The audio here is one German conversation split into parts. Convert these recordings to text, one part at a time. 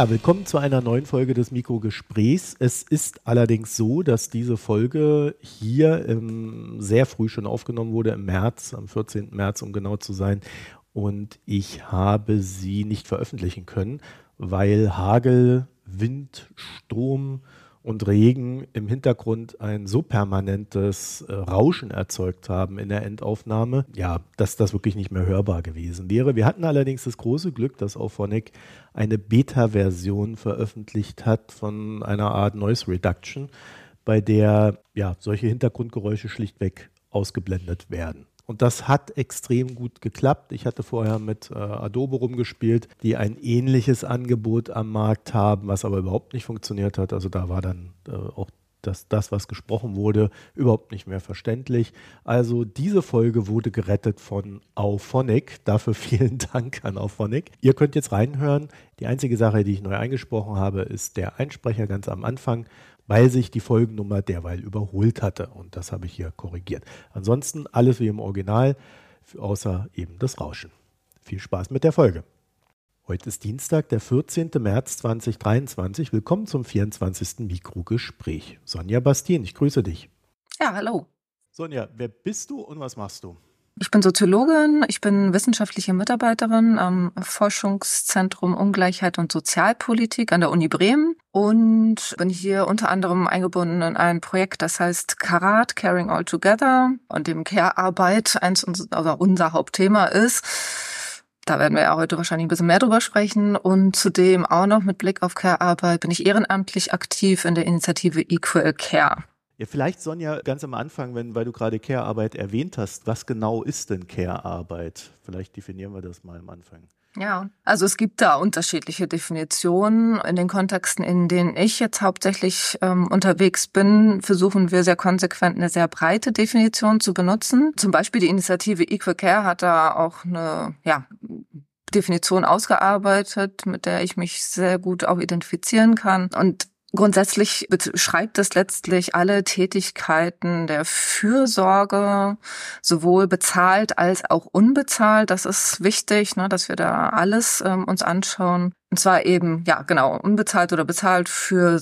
Ja, willkommen zu einer neuen Folge des Mikrogesprächs. Es ist allerdings so, dass diese Folge hier ähm, sehr früh schon aufgenommen wurde, im März, am 14. März, um genau zu sein. Und ich habe sie nicht veröffentlichen können, weil Hagel, Wind, Sturm und Regen im Hintergrund ein so permanentes äh, Rauschen erzeugt haben in der Endaufnahme, ja, dass das wirklich nicht mehr hörbar gewesen wäre. Wir hatten allerdings das große Glück, dass Auphonic eine Beta-Version veröffentlicht hat von einer Art Noise Reduction, bei der ja solche Hintergrundgeräusche schlichtweg ausgeblendet werden. Und das hat extrem gut geklappt. Ich hatte vorher mit äh, Adobe rumgespielt, die ein ähnliches Angebot am Markt haben, was aber überhaupt nicht funktioniert hat. Also da war dann äh, auch das, das, was gesprochen wurde, überhaupt nicht mehr verständlich. Also diese Folge wurde gerettet von Auphonic. Dafür vielen Dank an Auphonic. Ihr könnt jetzt reinhören. Die einzige Sache, die ich neu eingesprochen habe, ist der Einsprecher ganz am Anfang weil sich die Folgennummer derweil überholt hatte. Und das habe ich hier korrigiert. Ansonsten alles wie im Original, außer eben das Rauschen. Viel Spaß mit der Folge. Heute ist Dienstag, der 14. März 2023. Willkommen zum 24. Mikrogespräch. Sonja Bastien, ich grüße dich. Ja, hallo. Sonja, wer bist du und was machst du? Ich bin Soziologin, ich bin wissenschaftliche Mitarbeiterin am Forschungszentrum Ungleichheit und Sozialpolitik an der Uni Bremen und bin hier unter anderem eingebunden in ein Projekt, das heißt Karat, Caring All Together, und dem Care-Arbeit eins also unser Hauptthema ist. Da werden wir ja heute wahrscheinlich ein bisschen mehr drüber sprechen. Und zudem auch noch mit Blick auf Care-Arbeit bin ich ehrenamtlich aktiv in der Initiative Equal Care. Ja, vielleicht, Sonja, ganz am Anfang, wenn, weil du gerade Care-Arbeit erwähnt hast, was genau ist denn Care-Arbeit? Vielleicht definieren wir das mal am Anfang. Ja, also es gibt da unterschiedliche Definitionen. In den Kontexten, in denen ich jetzt hauptsächlich ähm, unterwegs bin, versuchen wir sehr konsequent eine sehr breite Definition zu benutzen. Zum Beispiel die Initiative Equal Care hat da auch eine ja, Definition ausgearbeitet, mit der ich mich sehr gut auch identifizieren kann. Und Grundsätzlich beschreibt es letztlich alle Tätigkeiten der Fürsorge, sowohl bezahlt als auch unbezahlt. Das ist wichtig, ne, dass wir da alles ähm, uns anschauen. Und zwar eben, ja, genau, unbezahlt oder bezahlt für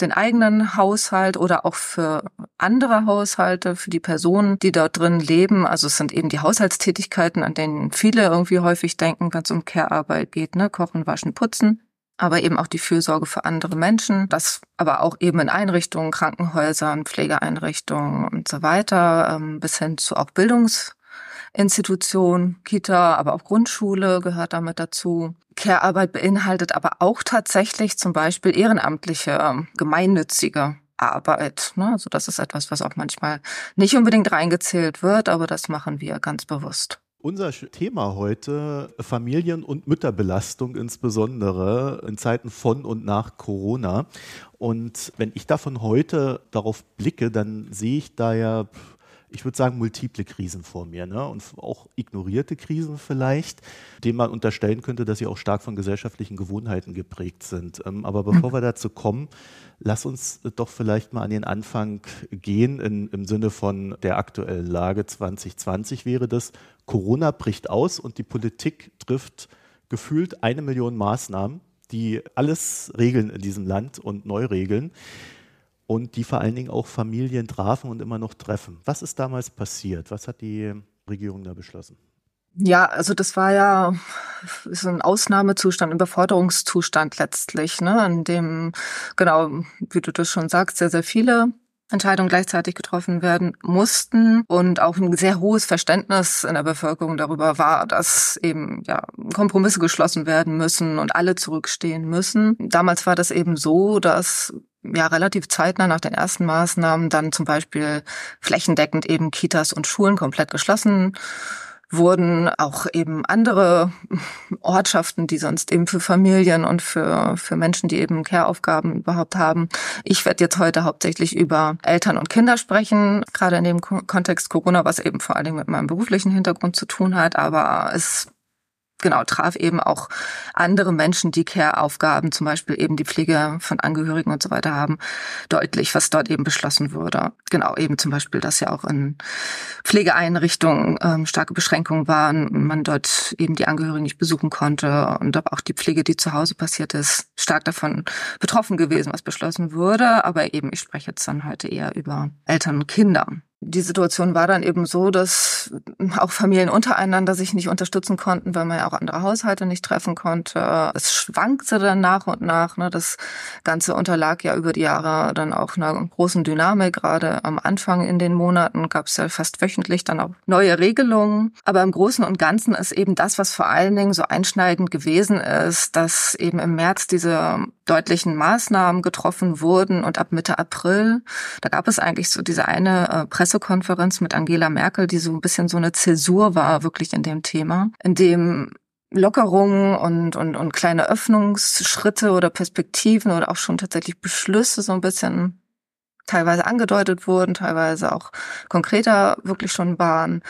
den eigenen Haushalt oder auch für andere Haushalte, für die Personen, die dort drin leben. Also es sind eben die Haushaltstätigkeiten, an denen viele irgendwie häufig denken, wenn es um Care-Arbeit geht, ne? Kochen, waschen, putzen aber eben auch die Fürsorge für andere Menschen, das aber auch eben in Einrichtungen, Krankenhäusern, Pflegeeinrichtungen und so weiter, ähm, bis hin zu auch Bildungsinstitutionen, Kita, aber auch Grundschule gehört damit dazu. Care-Arbeit beinhaltet aber auch tatsächlich zum Beispiel ehrenamtliche, gemeinnützige Arbeit. Ne? Also das ist etwas, was auch manchmal nicht unbedingt reingezählt wird, aber das machen wir ganz bewusst. Unser Thema heute Familien- und Mütterbelastung insbesondere in Zeiten von und nach Corona. Und wenn ich davon heute darauf blicke, dann sehe ich da ja ich würde sagen, multiple Krisen vor mir ne? und auch ignorierte Krisen vielleicht, denen man unterstellen könnte, dass sie auch stark von gesellschaftlichen Gewohnheiten geprägt sind. Ähm, aber bevor wir dazu kommen, lass uns doch vielleicht mal an den Anfang gehen in, im Sinne von der aktuellen Lage 2020 wäre das. Corona bricht aus und die Politik trifft gefühlt eine Million Maßnahmen, die alles regeln in diesem Land und neu regeln und die vor allen Dingen auch Familien trafen und immer noch treffen. Was ist damals passiert? Was hat die Regierung da beschlossen? Ja, also das war ja so ein Ausnahmezustand, ein Überforderungszustand letztlich, ne, in dem, genau, wie du das schon sagst, sehr, sehr viele Entscheidungen gleichzeitig getroffen werden mussten und auch ein sehr hohes Verständnis in der Bevölkerung darüber war, dass eben ja Kompromisse geschlossen werden müssen und alle zurückstehen müssen. Damals war das eben so, dass ja relativ zeitnah nach den ersten Maßnahmen dann zum Beispiel flächendeckend eben Kitas und Schulen komplett geschlossen wurden auch eben andere Ortschaften, die sonst eben für Familien und für, für Menschen, die eben Care-Aufgaben überhaupt haben. Ich werde jetzt heute hauptsächlich über Eltern und Kinder sprechen, gerade in dem Kontext Corona, was eben vor allen Dingen mit meinem beruflichen Hintergrund zu tun hat, aber es genau, traf eben auch andere Menschen, die Care-Aufgaben, zum Beispiel eben die Pflege von Angehörigen und so weiter haben, deutlich, was dort eben beschlossen wurde. Genau, eben zum Beispiel, dass ja auch in Pflegeeinrichtungen ähm, starke Beschränkungen waren, man dort eben die Angehörigen nicht besuchen konnte und aber auch die Pflege, die zu Hause passiert ist, stark davon betroffen gewesen, was beschlossen wurde. Aber eben, ich spreche jetzt dann heute eher über Eltern und Kinder. Die Situation war dann eben so, dass auch Familien untereinander sich nicht unterstützen konnten, weil man ja auch andere Haushalte nicht treffen konnte. Es schwankte dann nach und nach. Ne? Das Ganze unterlag ja über die Jahre dann auch einer großen Dynamik. Gerade am Anfang in den Monaten gab es ja fast wöchentlich dann auch neue Regelungen. Aber im Großen und Ganzen ist eben das, was vor allen Dingen so einschneidend gewesen ist, dass eben im März diese deutlichen Maßnahmen getroffen wurden und ab Mitte April, da gab es eigentlich so diese eine äh, Pressekonferenz mit Angela Merkel, die so ein bisschen so eine Zäsur war, wirklich in dem Thema, in dem Lockerungen und, und, und kleine Öffnungsschritte oder Perspektiven oder auch schon tatsächlich Beschlüsse so ein bisschen teilweise angedeutet wurden, teilweise auch konkreter wirklich schon waren,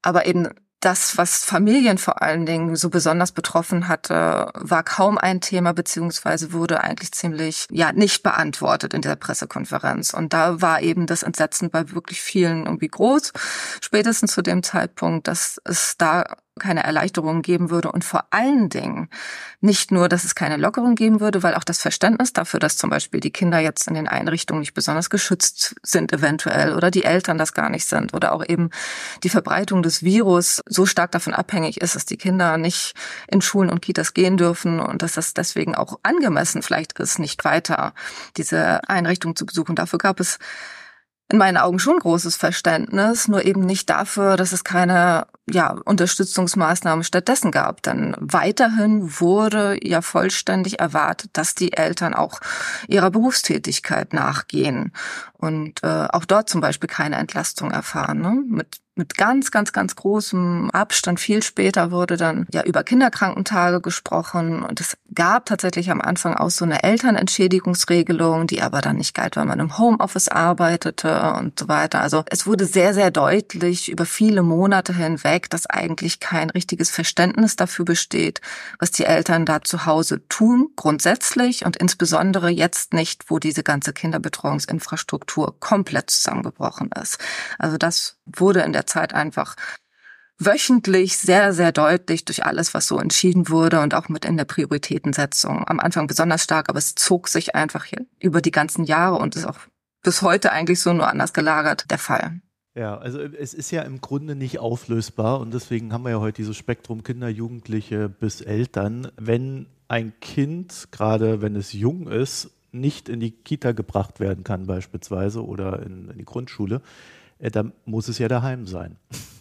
aber eben das, was Familien vor allen Dingen so besonders betroffen hatte, war kaum ein Thema beziehungsweise wurde eigentlich ziemlich ja nicht beantwortet in der Pressekonferenz. Und da war eben das Entsetzen bei wirklich vielen irgendwie groß, spätestens zu dem Zeitpunkt, dass es da keine Erleichterung geben würde und vor allen Dingen nicht nur, dass es keine Lockerung geben würde, weil auch das Verständnis dafür, dass zum Beispiel die Kinder jetzt in den Einrichtungen nicht besonders geschützt sind eventuell oder die Eltern das gar nicht sind oder auch eben die Verbreitung des Virus so stark davon abhängig ist, dass die Kinder nicht in Schulen und Kitas gehen dürfen und dass das deswegen auch angemessen vielleicht ist, nicht weiter diese Einrichtung zu besuchen. Dafür gab es in meinen Augen schon großes Verständnis, nur eben nicht dafür, dass es keine ja, Unterstützungsmaßnahmen stattdessen gab. Denn weiterhin wurde ja vollständig erwartet, dass die Eltern auch ihrer Berufstätigkeit nachgehen und äh, auch dort zum Beispiel keine Entlastung erfahren. Ne? Mit mit ganz, ganz, ganz großem Abstand. Viel später wurde dann ja über Kinderkrankentage gesprochen und es gab tatsächlich am Anfang auch so eine Elternentschädigungsregelung, die aber dann nicht galt, weil man im Homeoffice arbeitete und so weiter. Also es wurde sehr, sehr deutlich über viele Monate hinweg, dass eigentlich kein richtiges Verständnis dafür besteht, was die Eltern da zu Hause tun, grundsätzlich und insbesondere jetzt nicht, wo diese ganze Kinderbetreuungsinfrastruktur komplett zusammengebrochen ist. Also das wurde in der Zeit einfach wöchentlich sehr, sehr deutlich durch alles, was so entschieden wurde und auch mit in der Prioritätensetzung. Am Anfang besonders stark, aber es zog sich einfach über die ganzen Jahre und ist auch bis heute eigentlich so nur anders gelagert der Fall. Ja, also es ist ja im Grunde nicht auflösbar und deswegen haben wir ja heute dieses Spektrum Kinder, Jugendliche bis Eltern. Wenn ein Kind, gerade wenn es jung ist, nicht in die Kita gebracht werden kann beispielsweise oder in, in die Grundschule, äh, dann muss es ja daheim sein.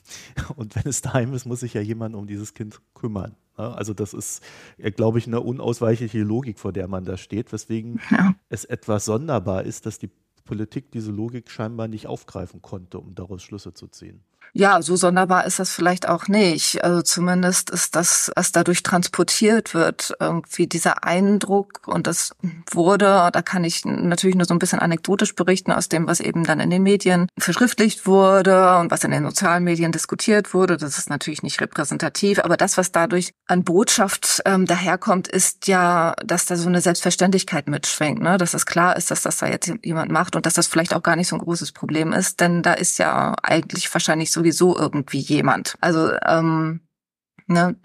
Und wenn es daheim ist, muss sich ja jemand um dieses Kind kümmern. Ne? Also das ist, äh, glaube ich, eine unausweichliche Logik, vor der man da steht, weswegen ja. es etwas sonderbar ist, dass die Politik diese Logik scheinbar nicht aufgreifen konnte, um daraus Schlüsse zu ziehen. Ja, so sonderbar ist das vielleicht auch nicht. Also zumindest ist das, was dadurch transportiert wird, irgendwie dieser Eindruck und das wurde, da kann ich natürlich nur so ein bisschen anekdotisch berichten aus dem, was eben dann in den Medien verschriftlicht wurde und was in den sozialen Medien diskutiert wurde. Das ist natürlich nicht repräsentativ, aber das, was dadurch an Botschaft ähm, daherkommt, ist ja, dass da so eine Selbstverständlichkeit mitschwingt, ne? dass es klar ist, dass das da jetzt jemand macht und dass das vielleicht auch gar nicht so ein großes Problem ist, denn da ist ja eigentlich wahrscheinlich sowieso irgendwie jemand. Also ähm, Ne,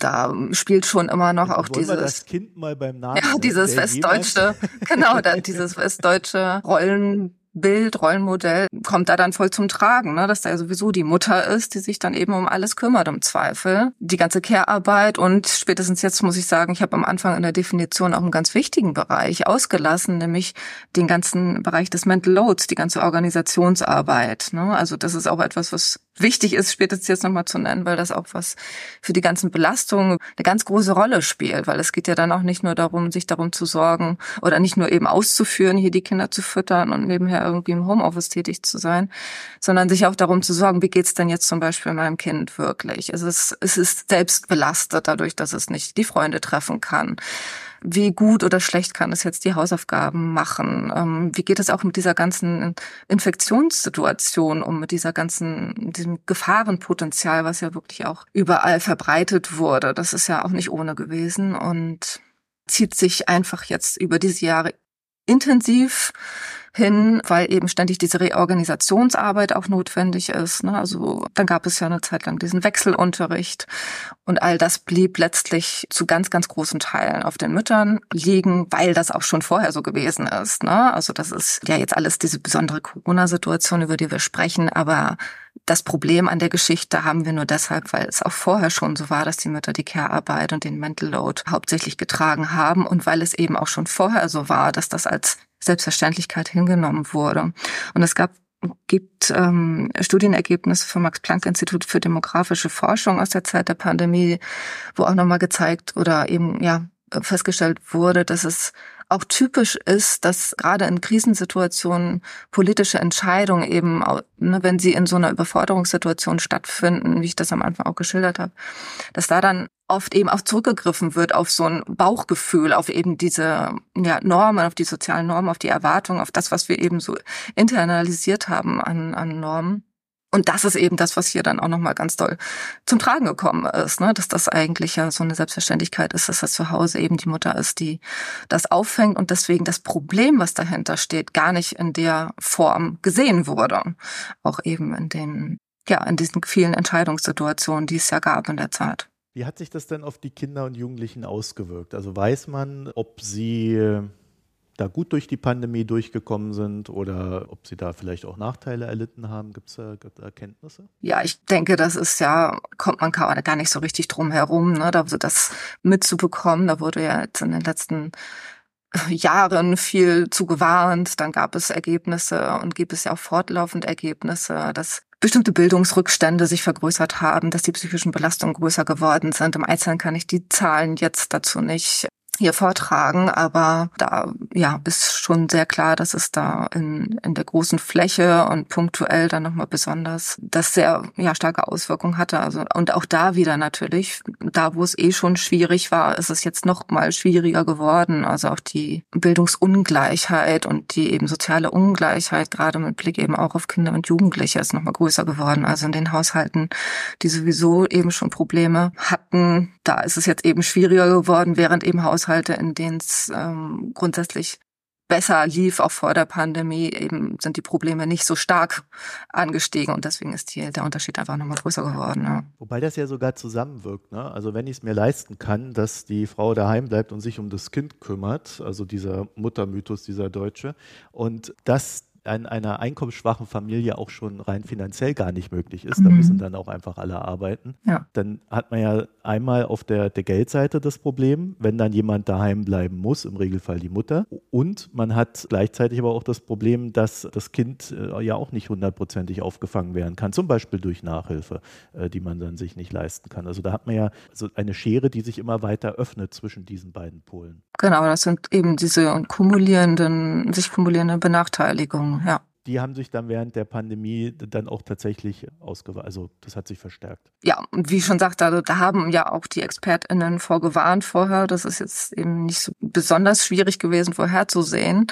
da spielt schon immer noch auch Wollen dieses das Kind mal beim Namen ja dieses westdeutsche genau da, dieses westdeutsche Rollen Bild, Rollenmodell kommt da dann voll zum Tragen, ne? dass da ja sowieso die Mutter ist, die sich dann eben um alles kümmert im Zweifel. Die ganze Care-Arbeit und spätestens jetzt muss ich sagen, ich habe am Anfang in der Definition auch einen ganz wichtigen Bereich ausgelassen, nämlich den ganzen Bereich des Mental Loads, die ganze Organisationsarbeit. Ne? Also das ist auch etwas, was wichtig ist, spätestens jetzt nochmal zu nennen, weil das auch was für die ganzen Belastungen eine ganz große Rolle spielt, weil es geht ja dann auch nicht nur darum, sich darum zu sorgen oder nicht nur eben auszuführen, hier die Kinder zu füttern und nebenher irgendwie im Homeoffice tätig zu sein, sondern sich auch darum zu sorgen, wie geht's denn jetzt zum Beispiel meinem Kind wirklich? Es ist, es ist selbst belastet dadurch, dass es nicht die Freunde treffen kann wie gut oder schlecht kann es jetzt die Hausaufgaben machen? Ähm, wie geht es auch mit dieser ganzen Infektionssituation um, mit dieser ganzen, diesem Gefahrenpotenzial, was ja wirklich auch überall verbreitet wurde? Das ist ja auch nicht ohne gewesen und zieht sich einfach jetzt über diese Jahre intensiv hin, weil eben ständig diese Reorganisationsarbeit auch notwendig ist. Ne? Also dann gab es ja eine Zeit lang diesen Wechselunterricht und all das blieb letztlich zu ganz, ganz großen Teilen auf den Müttern liegen, weil das auch schon vorher so gewesen ist. Ne? Also das ist ja jetzt alles diese besondere Corona-Situation, über die wir sprechen, aber das Problem an der Geschichte haben wir nur deshalb, weil es auch vorher schon so war, dass die Mütter die Care-Arbeit und den Mental Load hauptsächlich getragen haben und weil es eben auch schon vorher so war, dass das als Selbstverständlichkeit hingenommen wurde. Und es gab gibt ähm, Studienergebnisse vom Max-Planck-Institut für demografische Forschung aus der Zeit der Pandemie, wo auch nochmal gezeigt oder eben ja festgestellt wurde, dass es auch typisch ist, dass gerade in Krisensituationen politische Entscheidungen eben, ne, wenn sie in so einer Überforderungssituation stattfinden, wie ich das am Anfang auch geschildert habe, dass da dann oft eben auch zurückgegriffen wird auf so ein Bauchgefühl, auf eben diese ja, Normen, auf die sozialen Normen, auf die Erwartungen, auf das, was wir eben so internalisiert haben an, an Normen. Und das ist eben das, was hier dann auch nochmal ganz doll zum Tragen gekommen ist, ne? dass das eigentlich ja so eine Selbstverständlichkeit ist, dass das zu Hause eben die Mutter ist, die das auffängt und deswegen das Problem, was dahinter steht, gar nicht in der Form gesehen wurde. Auch eben in den, ja, in diesen vielen Entscheidungssituationen, die es ja gab in der Zeit. Wie hat sich das denn auf die Kinder und Jugendlichen ausgewirkt? Also weiß man, ob sie da gut durch die Pandemie durchgekommen sind oder ob sie da vielleicht auch Nachteile erlitten haben? Gibt es da, Erkenntnisse? Ja, ich denke, das ist ja, kommt man gar nicht so richtig drum herum, ne, da das mitzubekommen. Da wurde ja jetzt in den letzten Jahren viel zu gewarnt. Dann gab es Ergebnisse und gibt es ja auch fortlaufend Ergebnisse, dass bestimmte Bildungsrückstände sich vergrößert haben, dass die psychischen Belastungen größer geworden sind. Im Einzelnen kann ich die Zahlen jetzt dazu nicht hier vortragen, aber da ja ist schon sehr klar, dass es da in, in der großen Fläche und punktuell dann nochmal besonders das sehr ja starke Auswirkungen hatte. Also und auch da wieder natürlich, da wo es eh schon schwierig war, ist es jetzt noch mal schwieriger geworden. Also auch die Bildungsungleichheit und die eben soziale Ungleichheit, gerade mit Blick eben auch auf Kinder und Jugendliche, ist nochmal größer geworden. Also in den Haushalten, die sowieso eben schon Probleme hatten, da ist es jetzt eben schwieriger geworden, während eben Haushalte, in denen es ähm, grundsätzlich besser lief, auch vor der Pandemie, eben sind die Probleme nicht so stark angestiegen und deswegen ist hier der Unterschied einfach nochmal größer geworden. Ja. Wobei das ja sogar zusammenwirkt. Ne? Also wenn ich es mir leisten kann, dass die Frau daheim bleibt und sich um das Kind kümmert, also dieser Muttermythos, dieser Deutsche, und das in einer einkommensschwachen Familie auch schon rein finanziell gar nicht möglich ist, mhm. da müssen dann auch einfach alle arbeiten, ja. dann hat man ja einmal auf der, der Geldseite das Problem, wenn dann jemand daheim bleiben muss, im Regelfall die Mutter. Und man hat gleichzeitig aber auch das Problem, dass das Kind äh, ja auch nicht hundertprozentig aufgefangen werden kann, zum Beispiel durch Nachhilfe, äh, die man dann sich nicht leisten kann. Also da hat man ja so eine Schere, die sich immer weiter öffnet zwischen diesen beiden Polen. Genau, das sind eben diese kumulierenden, sich kumulierenden Benachteiligungen, ja. Die haben sich dann während der Pandemie dann auch tatsächlich ausgeweitet. Also das hat sich verstärkt. Ja, und wie ich schon sagte, also da haben ja auch die ExpertInnen vorgewarnt vorher. Das ist jetzt eben nicht so besonders schwierig gewesen, vorherzusehen.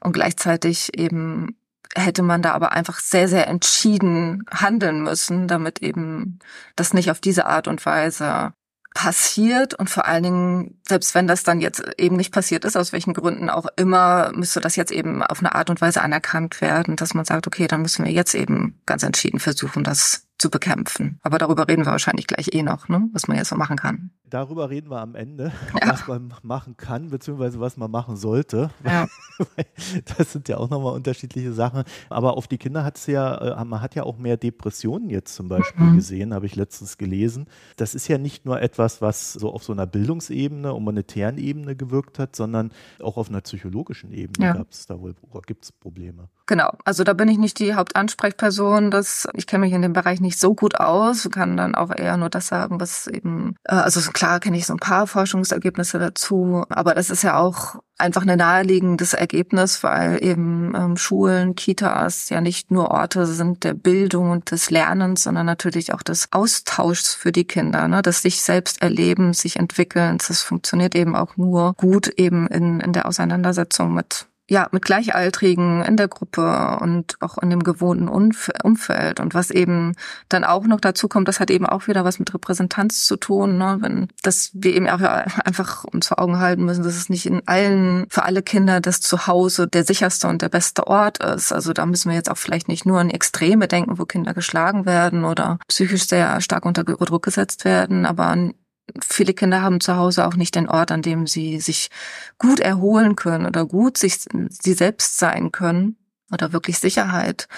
Und gleichzeitig eben hätte man da aber einfach sehr, sehr entschieden handeln müssen, damit eben das nicht auf diese Art und Weise passiert und vor allen Dingen, selbst wenn das dann jetzt eben nicht passiert ist, aus welchen Gründen auch immer, müsste das jetzt eben auf eine Art und Weise anerkannt werden, dass man sagt, okay, dann müssen wir jetzt eben ganz entschieden versuchen, das zu bekämpfen. Aber darüber reden wir wahrscheinlich gleich eh noch, ne? was man jetzt so machen kann. Darüber reden wir am Ende, ja. was man machen kann, beziehungsweise was man machen sollte. Ja. das sind ja auch nochmal unterschiedliche Sachen. Aber auf die Kinder hat es ja, äh, man hat ja auch mehr Depressionen jetzt zum Beispiel mhm. gesehen, habe ich letztens gelesen. Das ist ja nicht nur etwas, was so auf so einer Bildungsebene und monetären Ebene gewirkt hat, sondern auch auf einer psychologischen Ebene ja. gab es da wohl, gibt es Probleme. Genau, also da bin ich nicht die Hauptansprechperson. Das, ich kenne mich in dem Bereich nicht so gut aus, kann dann auch eher nur das sagen, was eben, äh, also klar kenne ich so ein paar Forschungsergebnisse dazu, aber das ist ja auch einfach ein naheliegendes Ergebnis, weil eben ähm, Schulen, Kitas ja nicht nur Orte sind der Bildung und des Lernens, sondern natürlich auch des Austauschs für die Kinder, ne? das sich selbst erleben, sich entwickeln. Das funktioniert eben auch nur gut eben in, in der Auseinandersetzung mit ja, mit Gleichaltrigen in der Gruppe und auch in dem gewohnten Umfeld. Und was eben dann auch noch dazu kommt, das hat eben auch wieder was mit Repräsentanz zu tun, ne? wenn, dass wir eben auch einfach uns vor Augen halten müssen, dass es nicht in allen, für alle Kinder das Zuhause der sicherste und der beste Ort ist. Also da müssen wir jetzt auch vielleicht nicht nur an Extreme denken, wo Kinder geschlagen werden oder psychisch sehr stark unter Druck gesetzt werden, aber an viele Kinder haben zu Hause auch nicht den Ort, an dem sie sich gut erholen können oder gut sich sie selbst sein können oder wirklich Sicherheit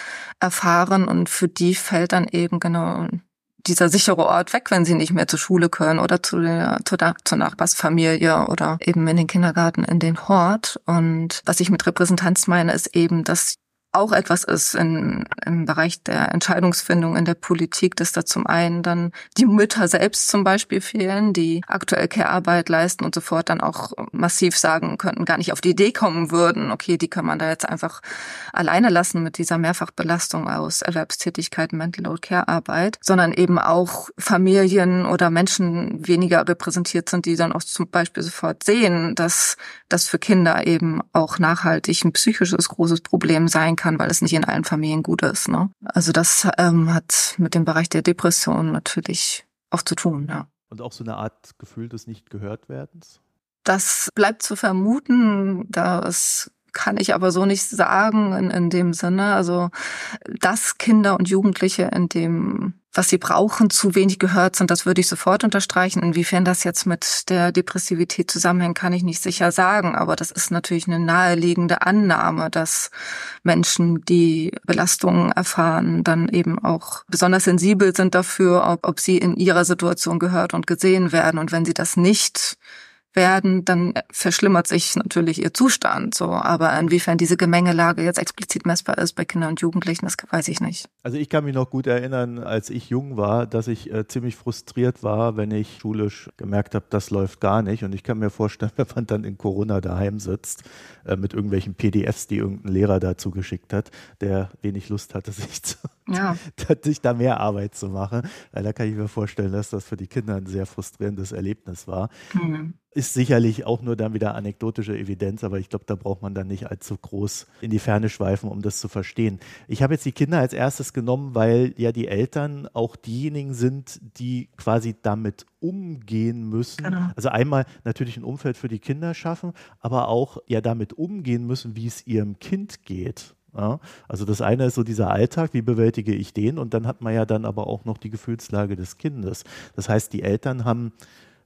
erfahren und für die fällt dann eben genau dieser sichere Ort weg, wenn sie nicht mehr zur Schule können oder zu der, zu der, zur Nachbarsfamilie oder eben in den Kindergarten, in den Hort. Und was ich mit Repräsentanz meine, ist eben, dass auch etwas ist in, im Bereich der Entscheidungsfindung in der Politik, dass da zum einen dann die Mütter selbst zum Beispiel fehlen, die aktuell Care-Arbeit leisten und sofort dann auch massiv sagen könnten, gar nicht auf die Idee kommen würden, okay, die kann man da jetzt einfach alleine lassen mit dieser Mehrfachbelastung aus Erwerbstätigkeit, Mental Load Care-Arbeit, sondern eben auch Familien oder Menschen weniger repräsentiert sind, die dann auch zum Beispiel sofort sehen, dass das für Kinder eben auch nachhaltig ein psychisches großes Problem sein kann kann, weil es nicht in allen Familien gut ist. Ne? Also das ähm, hat mit dem Bereich der Depression natürlich auch zu tun, ja. Und auch so eine Art Gefühl des Nicht-Gehört-Werdens? Das bleibt zu vermuten, da es kann ich aber so nicht sagen in, in dem Sinne. Also, dass Kinder und Jugendliche in dem, was sie brauchen, zu wenig gehört sind, das würde ich sofort unterstreichen. Inwiefern das jetzt mit der Depressivität zusammenhängt, kann ich nicht sicher sagen. Aber das ist natürlich eine naheliegende Annahme, dass Menschen, die Belastungen erfahren, dann eben auch besonders sensibel sind dafür, ob, ob sie in ihrer Situation gehört und gesehen werden. Und wenn sie das nicht werden, dann verschlimmert sich natürlich ihr Zustand. So, aber inwiefern diese Gemengelage jetzt explizit messbar ist bei Kindern und Jugendlichen, das weiß ich nicht. Also ich kann mich noch gut erinnern, als ich jung war, dass ich äh, ziemlich frustriert war, wenn ich schulisch gemerkt habe, das läuft gar nicht. Und ich kann mir vorstellen, wenn man dann in Corona daheim sitzt äh, mit irgendwelchen PDFs, die irgendein Lehrer dazu geschickt hat, der wenig Lust hatte, sich, zu, ja. sich da mehr Arbeit zu machen. Weil da kann ich mir vorstellen, dass das für die Kinder ein sehr frustrierendes Erlebnis war. Mhm ist sicherlich auch nur dann wieder anekdotische Evidenz, aber ich glaube, da braucht man dann nicht allzu groß in die Ferne schweifen, um das zu verstehen. Ich habe jetzt die Kinder als erstes genommen, weil ja die Eltern auch diejenigen sind, die quasi damit umgehen müssen. Genau. Also einmal natürlich ein Umfeld für die Kinder schaffen, aber auch ja damit umgehen müssen, wie es ihrem Kind geht. Ja, also das eine ist so dieser Alltag, wie bewältige ich den? Und dann hat man ja dann aber auch noch die Gefühlslage des Kindes. Das heißt, die Eltern haben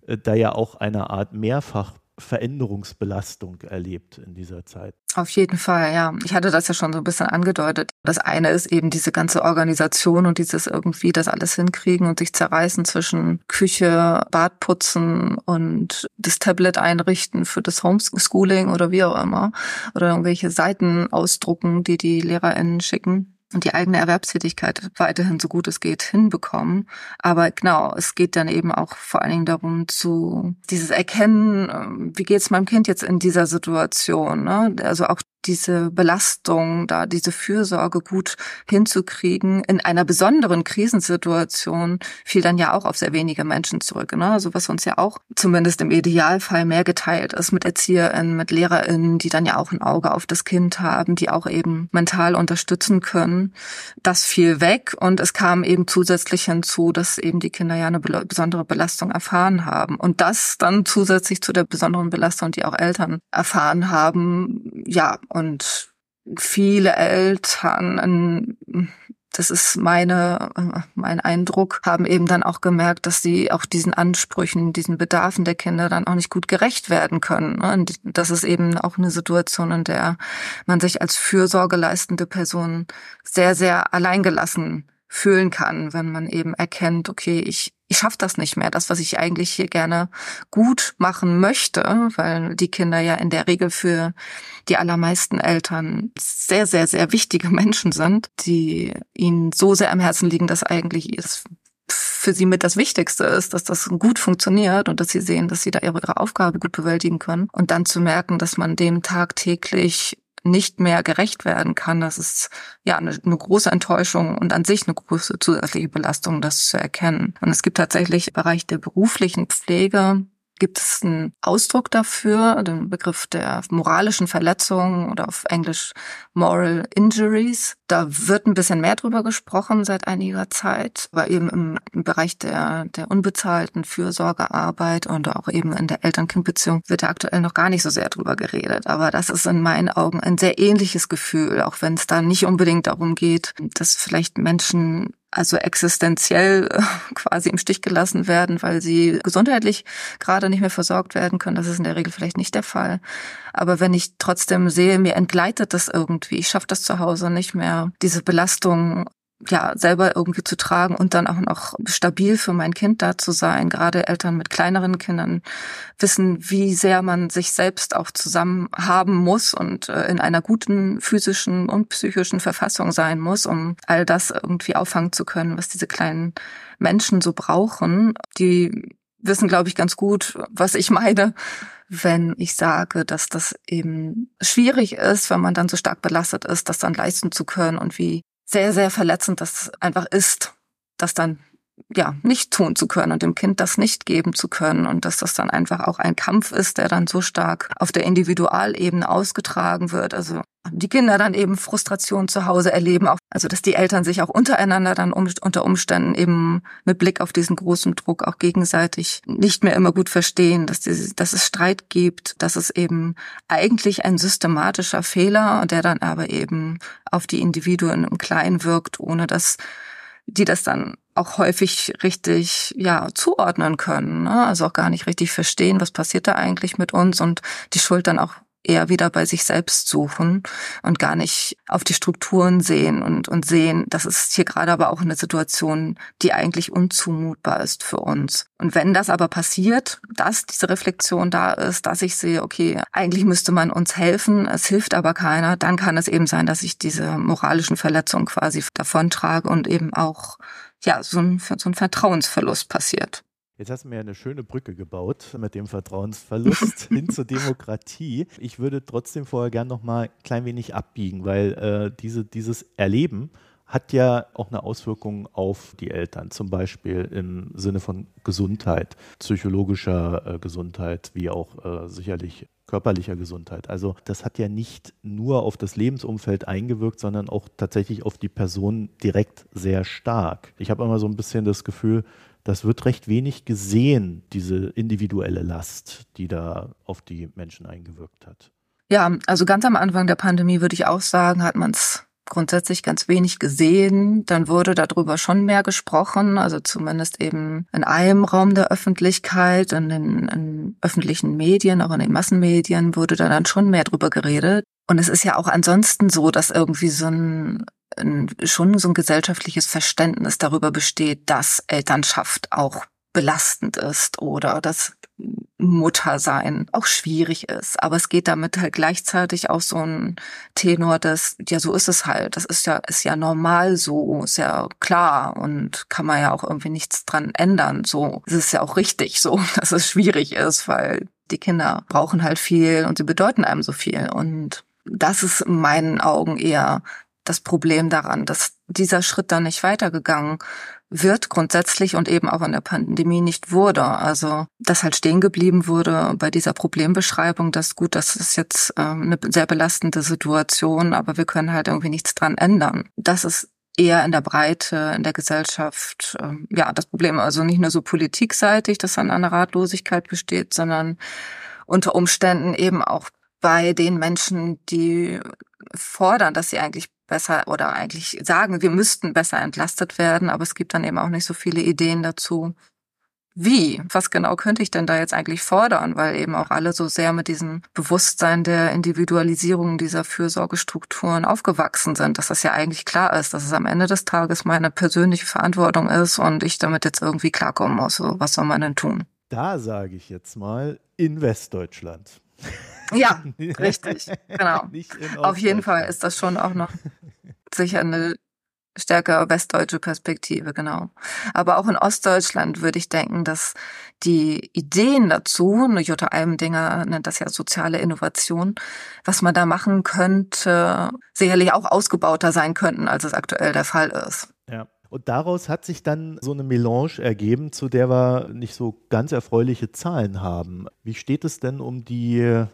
da ja auch eine Art mehrfach Veränderungsbelastung erlebt in dieser Zeit. Auf jeden Fall, ja. Ich hatte das ja schon so ein bisschen angedeutet. Das eine ist eben diese ganze Organisation und dieses irgendwie das alles hinkriegen und sich zerreißen zwischen Küche, Badputzen und das Tablet einrichten für das Homeschooling oder wie auch immer. Oder irgendwelche Seiten ausdrucken, die die LehrerInnen schicken und die eigene Erwerbstätigkeit weiterhin so gut es geht hinbekommen. Aber genau, es geht dann eben auch vor allen Dingen darum zu dieses Erkennen, ähm, wie geht es meinem Kind jetzt in dieser Situation. Ne? Also auch diese Belastung, da diese Fürsorge gut hinzukriegen in einer besonderen Krisensituation fiel dann ja auch auf sehr wenige Menschen zurück. Ne? Also was uns ja auch zumindest im Idealfall mehr geteilt ist mit ErzieherInnen, mit LehrerInnen, die dann ja auch ein Auge auf das Kind haben, die auch eben mental unterstützen können. Das fiel weg und es kam eben zusätzlich hinzu, dass eben die Kinder ja eine besondere Belastung erfahren haben. Und das dann zusätzlich zu der besonderen Belastung, die auch Eltern erfahren haben, ja, und viele Eltern, das ist meine, mein Eindruck, haben eben dann auch gemerkt, dass sie auch diesen Ansprüchen, diesen Bedarfen der Kinder dann auch nicht gut gerecht werden können. Ne? Und das ist eben auch eine Situation, in der man sich als fürsorgeleistende Person sehr, sehr alleingelassen fühlen kann, wenn man eben erkennt, okay, ich, ich schaffe das nicht mehr, das, was ich eigentlich hier gerne gut machen möchte, weil die Kinder ja in der Regel für die allermeisten Eltern sehr, sehr, sehr wichtige Menschen sind, die ihnen so sehr am Herzen liegen, dass eigentlich es für sie mit das Wichtigste ist, dass das gut funktioniert und dass sie sehen, dass sie da ihre Aufgabe gut bewältigen können. Und dann zu merken, dass man dem tagtäglich nicht mehr gerecht werden kann. Das ist ja eine, eine, große Enttäuschung und an sich eine große zusätzliche Belastung, das zu erkennen. Und es gibt tatsächlich im Bereich der beruflichen Pflege gibt es einen Ausdruck dafür, den Begriff der moralischen Verletzungen oder auf Englisch Moral Injuries. Da wird ein bisschen mehr drüber gesprochen seit einiger Zeit, aber eben im, im Bereich der, der unbezahlten Fürsorgearbeit und auch eben in der Eltern-Kind-Beziehung wird da aktuell noch gar nicht so sehr drüber geredet. Aber das ist in meinen Augen ein sehr ähnliches Gefühl, auch wenn es da nicht unbedingt darum geht, dass vielleicht Menschen also existenziell äh, quasi im Stich gelassen werden, weil sie gesundheitlich gerade nicht mehr versorgt werden können. Das ist in der Regel vielleicht nicht der Fall. Aber wenn ich trotzdem sehe, mir entgleitet das irgendwie, ich schaffe das zu Hause nicht mehr, diese Belastung ja selber irgendwie zu tragen und dann auch noch stabil für mein Kind da zu sein. Gerade Eltern mit kleineren Kindern wissen, wie sehr man sich selbst auch zusammen haben muss und äh, in einer guten physischen und psychischen Verfassung sein muss, um all das irgendwie auffangen zu können, was diese kleinen Menschen so brauchen. Die wissen, glaube ich, ganz gut, was ich meine, wenn ich sage, dass das eben schwierig ist, wenn man dann so stark belastet ist, das dann leisten zu können und wie sehr, sehr verletzend das einfach ist, das dann ja nicht tun zu können und dem Kind das nicht geben zu können und dass das dann einfach auch ein Kampf ist, der dann so stark auf der Individualebene ausgetragen wird. Also die Kinder dann eben Frustration zu Hause erleben, auch, also dass die Eltern sich auch untereinander dann um, unter Umständen eben mit Blick auf diesen großen Druck auch gegenseitig nicht mehr immer gut verstehen, dass, die, dass es Streit gibt, dass es eben eigentlich ein systematischer Fehler, der dann aber eben auf die Individuen im Kleinen wirkt, ohne dass die das dann auch häufig richtig ja zuordnen können, ne? also auch gar nicht richtig verstehen, was passiert da eigentlich mit uns und die Schuld dann auch eher wieder bei sich selbst suchen und gar nicht auf die Strukturen sehen und, und sehen, das ist hier gerade aber auch eine Situation, die eigentlich unzumutbar ist für uns. Und wenn das aber passiert, dass diese Reflexion da ist, dass ich sehe, okay, eigentlich müsste man uns helfen, es hilft aber keiner, dann kann es eben sein, dass ich diese moralischen Verletzungen quasi davontrage und eben auch ja, so ein, so ein Vertrauensverlust passiert. Jetzt hast du mir eine schöne Brücke gebaut mit dem Vertrauensverlust hin zur Demokratie. Ich würde trotzdem vorher gern noch mal ein klein wenig abbiegen, weil äh, diese, dieses Erleben hat ja auch eine Auswirkung auf die Eltern, zum Beispiel im Sinne von Gesundheit, psychologischer äh, Gesundheit, wie auch äh, sicherlich körperlicher Gesundheit. Also das hat ja nicht nur auf das Lebensumfeld eingewirkt, sondern auch tatsächlich auf die Person direkt sehr stark. Ich habe immer so ein bisschen das Gefühl, das wird recht wenig gesehen, diese individuelle Last, die da auf die Menschen eingewirkt hat. Ja, also ganz am Anfang der Pandemie würde ich auch sagen, hat man es grundsätzlich ganz wenig gesehen. Dann wurde darüber schon mehr gesprochen, also zumindest eben in einem Raum der Öffentlichkeit, in den in öffentlichen Medien, auch in den Massenmedien wurde da dann schon mehr drüber geredet. Und es ist ja auch ansonsten so, dass irgendwie so ein schon so ein gesellschaftliches Verständnis darüber besteht, dass Elternschaft auch belastend ist oder dass Muttersein auch schwierig ist. Aber es geht damit halt gleichzeitig auch so ein Tenor, dass, ja, so ist es halt. Das ist ja, ist ja normal so, ist ja klar und kann man ja auch irgendwie nichts dran ändern. So, es ist ja auch richtig so, dass es schwierig ist, weil die Kinder brauchen halt viel und sie bedeuten einem so viel. Und das ist in meinen Augen eher das Problem daran, dass dieser Schritt dann nicht weitergegangen wird grundsätzlich und eben auch in der Pandemie nicht wurde. Also dass halt stehen geblieben wurde bei dieser Problembeschreibung, dass gut, das ist jetzt ähm, eine sehr belastende Situation, aber wir können halt irgendwie nichts dran ändern. Das ist eher in der Breite, in der Gesellschaft, ähm, ja, das Problem. Also nicht nur so politikseitig, dass dann eine Ratlosigkeit besteht, sondern unter Umständen eben auch bei den Menschen, die fordern, dass sie eigentlich besser oder eigentlich sagen, wir müssten besser entlastet werden, aber es gibt dann eben auch nicht so viele Ideen dazu. Wie? Was genau könnte ich denn da jetzt eigentlich fordern? Weil eben auch alle so sehr mit diesem Bewusstsein der Individualisierung dieser Fürsorgestrukturen aufgewachsen sind, dass das ja eigentlich klar ist, dass es am Ende des Tages meine persönliche Verantwortung ist und ich damit jetzt irgendwie klarkommen muss. So, was soll man denn tun? Da sage ich jetzt mal in Westdeutschland. Ja, richtig, genau. Auf jeden Fall ist das schon auch noch sicher eine stärker westdeutsche Perspektive, genau. Aber auch in Ostdeutschland würde ich denken, dass die Ideen dazu, eine Jutta Almendinger nennt das ja soziale Innovation, was man da machen könnte, sicherlich auch ausgebauter sein könnten, als es aktuell der Fall ist. Ja. Und daraus hat sich dann so eine Melange ergeben, zu der wir nicht so ganz erfreuliche Zahlen haben. Wie steht es denn um die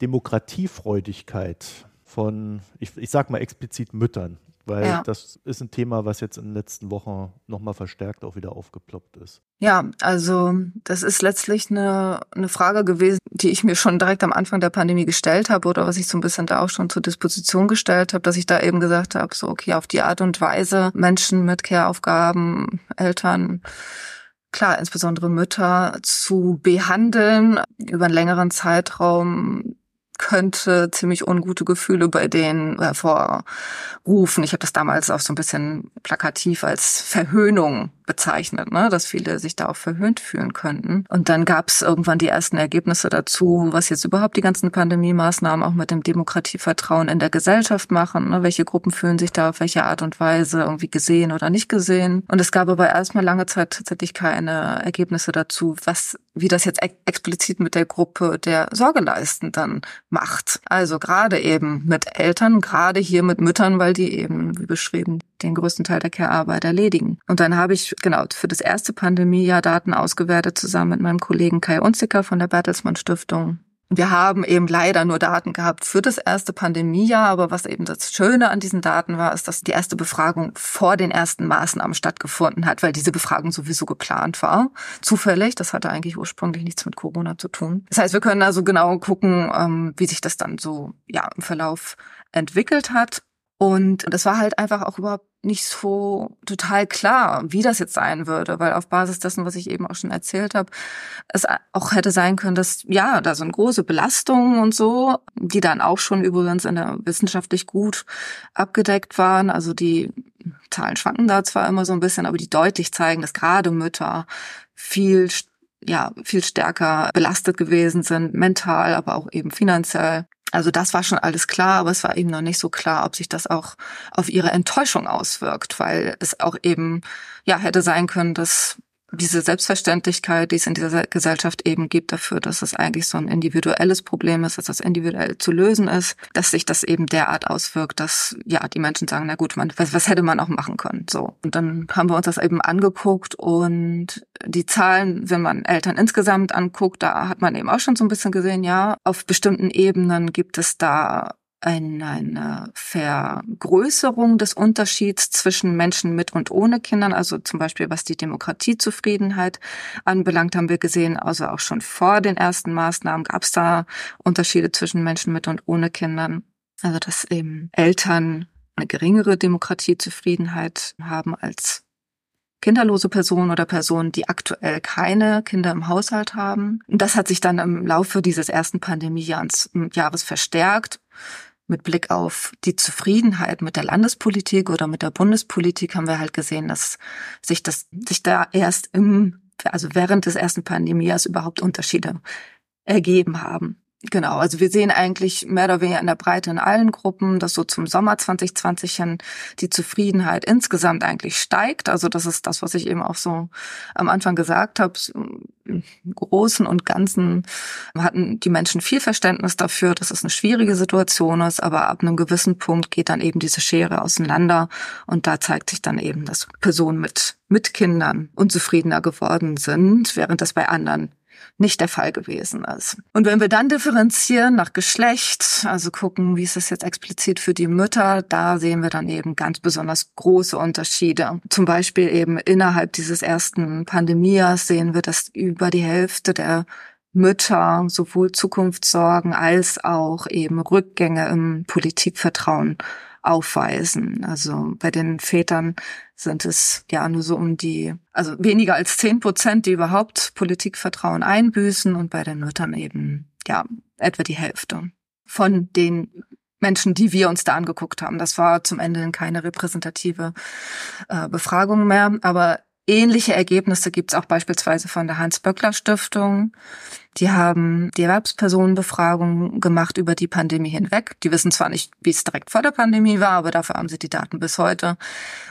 Demokratiefreudigkeit von, ich, ich sag mal explizit Müttern? weil ja. das ist ein Thema, was jetzt in den letzten Wochen nochmal verstärkt auch wieder aufgeploppt ist. Ja, also das ist letztlich eine, eine Frage gewesen, die ich mir schon direkt am Anfang der Pandemie gestellt habe oder was ich so ein bisschen da auch schon zur Disposition gestellt habe, dass ich da eben gesagt habe, so okay, auf die Art und Weise Menschen mit Care-Aufgaben, Eltern, klar, insbesondere Mütter zu behandeln über einen längeren Zeitraum könnte ziemlich ungute Gefühle bei denen hervorrufen. Ich habe das damals auch so ein bisschen plakativ als Verhöhnung bezeichnet, ne? dass viele sich da auch verhöhnt fühlen könnten. Und dann gab es irgendwann die ersten Ergebnisse dazu, was jetzt überhaupt die ganzen Pandemie-Maßnahmen auch mit dem Demokratievertrauen in der Gesellschaft machen. Ne? Welche Gruppen fühlen sich da auf welche Art und Weise irgendwie gesehen oder nicht gesehen. Und es gab aber erstmal lange Zeit tatsächlich keine Ergebnisse dazu, was wie das jetzt explizit mit der Gruppe der Sorgeleistenden macht. Also gerade eben mit Eltern, gerade hier mit Müttern, weil die eben, wie beschrieben, den größten Teil der Care-Arbeit erledigen. Und dann habe ich genau für das erste Pandemiejahr Daten ausgewertet zusammen mit meinem Kollegen Kai Unziker von der Bertelsmann Stiftung. Wir haben eben leider nur Daten gehabt für das erste Pandemiejahr, aber was eben das Schöne an diesen Daten war, ist, dass die erste Befragung vor den ersten Maßnahmen stattgefunden hat, weil diese Befragung sowieso geplant war. Zufällig, das hatte eigentlich ursprünglich nichts mit Corona zu tun. Das heißt, wir können also genau gucken, ähm, wie sich das dann so ja im Verlauf entwickelt hat. Und das war halt einfach auch überhaupt nicht so total klar, wie das jetzt sein würde, weil auf Basis dessen, was ich eben auch schon erzählt habe, es auch hätte sein können, dass ja, da sind große Belastungen und so, die dann auch schon übrigens in der wissenschaftlich gut abgedeckt waren. Also die Zahlen schwanken da zwar immer so ein bisschen, aber die deutlich zeigen, dass gerade Mütter viel ja, viel stärker belastet gewesen sind, mental, aber auch eben finanziell. Also das war schon alles klar, aber es war eben noch nicht so klar, ob sich das auch auf ihre Enttäuschung auswirkt, weil es auch eben ja hätte sein können, dass diese Selbstverständlichkeit, die es in dieser Gesellschaft eben gibt dafür, dass es eigentlich so ein individuelles Problem ist, dass das individuell zu lösen ist, dass sich das eben derart auswirkt, dass ja die Menschen sagen, na gut, man, was, was hätte man auch machen können, so. Und dann haben wir uns das eben angeguckt und die Zahlen, wenn man Eltern insgesamt anguckt, da hat man eben auch schon so ein bisschen gesehen, ja, auf bestimmten Ebenen gibt es da eine Vergrößerung des Unterschieds zwischen Menschen mit und ohne Kindern. Also zum Beispiel was die Demokratiezufriedenheit anbelangt, haben wir gesehen, also auch schon vor den ersten Maßnahmen gab es da Unterschiede zwischen Menschen mit und ohne Kindern. Also dass eben Eltern eine geringere Demokratiezufriedenheit haben als kinderlose Personen oder Personen, die aktuell keine Kinder im Haushalt haben. Das hat sich dann im Laufe dieses ersten Pandemiejahres verstärkt mit Blick auf die Zufriedenheit mit der Landespolitik oder mit der Bundespolitik haben wir halt gesehen, dass sich das, sich da erst im, also während des ersten Pandemiejahres überhaupt Unterschiede ergeben haben. Genau, also wir sehen eigentlich mehr oder weniger in der Breite in allen Gruppen, dass so zum Sommer 2020 hin die Zufriedenheit insgesamt eigentlich steigt. Also das ist das, was ich eben auch so am Anfang gesagt habe. Im Großen und Ganzen hatten die Menschen viel Verständnis dafür, dass es eine schwierige Situation ist, aber ab einem gewissen Punkt geht dann eben diese Schere auseinander und da zeigt sich dann eben, dass Personen mit, mit Kindern unzufriedener geworden sind, während das bei anderen nicht der Fall gewesen ist. Und wenn wir dann differenzieren nach Geschlecht, also gucken, wie ist es jetzt explizit für die Mütter, da sehen wir dann eben ganz besonders große Unterschiede. Zum Beispiel eben innerhalb dieses ersten Pandemias sehen wir, dass über die Hälfte der Mütter sowohl Zukunftssorgen als auch eben Rückgänge im Politikvertrauen aufweisen. Also bei den Vätern sind es ja nur so um die, also weniger als zehn Prozent, die überhaupt Politikvertrauen einbüßen und bei den Müttern eben ja etwa die Hälfte von den Menschen, die wir uns da angeguckt haben. Das war zum Ende keine repräsentative äh, Befragung mehr, aber Ähnliche Ergebnisse gibt es auch beispielsweise von der Hans-Böckler-Stiftung. Die haben die Erwerbspersonenbefragung gemacht über die Pandemie hinweg. Die wissen zwar nicht, wie es direkt vor der Pandemie war, aber dafür haben sie die Daten bis heute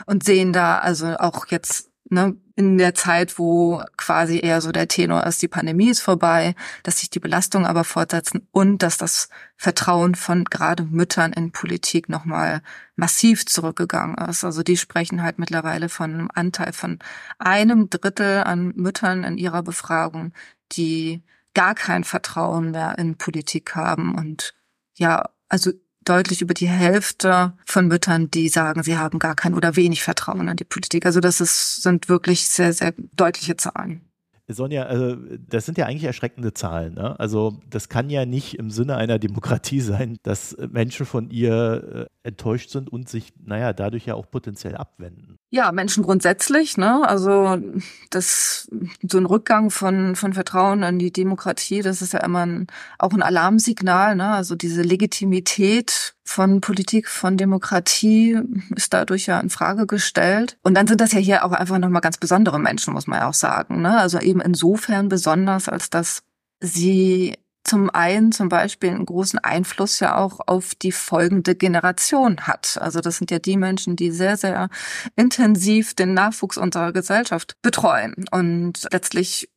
und sehen da also auch jetzt ne, in der Zeit, wo quasi eher so der Tenor ist, die Pandemie ist vorbei, dass sich die Belastungen aber fortsetzen und dass das Vertrauen von gerade Müttern in Politik nochmal massiv zurückgegangen ist. Also die sprechen halt mittlerweile von einem Anteil von einem Drittel an Müttern in ihrer Befragung, die gar kein Vertrauen mehr in Politik haben und ja, also deutlich über die Hälfte von Müttern, die sagen, sie haben gar kein oder wenig Vertrauen an die Politik. Also das ist, sind wirklich sehr, sehr deutliche Zahlen. Sonja, also das sind ja eigentlich erschreckende Zahlen. Ne? Also das kann ja nicht im Sinne einer Demokratie sein, dass Menschen von ihr äh, enttäuscht sind und sich, naja, dadurch ja auch potenziell abwenden. Ja, Menschen grundsätzlich, ne? Also das so ein Rückgang von von Vertrauen an die Demokratie, das ist ja immer ein, auch ein Alarmsignal, ne? Also diese Legitimität von Politik, von Demokratie ist dadurch ja in Frage gestellt. Und dann sind das ja hier auch einfach nochmal ganz besondere Menschen, muss man ja auch sagen. Ne? Also eben insofern besonders, als dass sie zum einen zum Beispiel einen großen Einfluss ja auch auf die folgende Generation hat. Also das sind ja die Menschen, die sehr, sehr intensiv den Nachwuchs unserer Gesellschaft betreuen. Und letztlich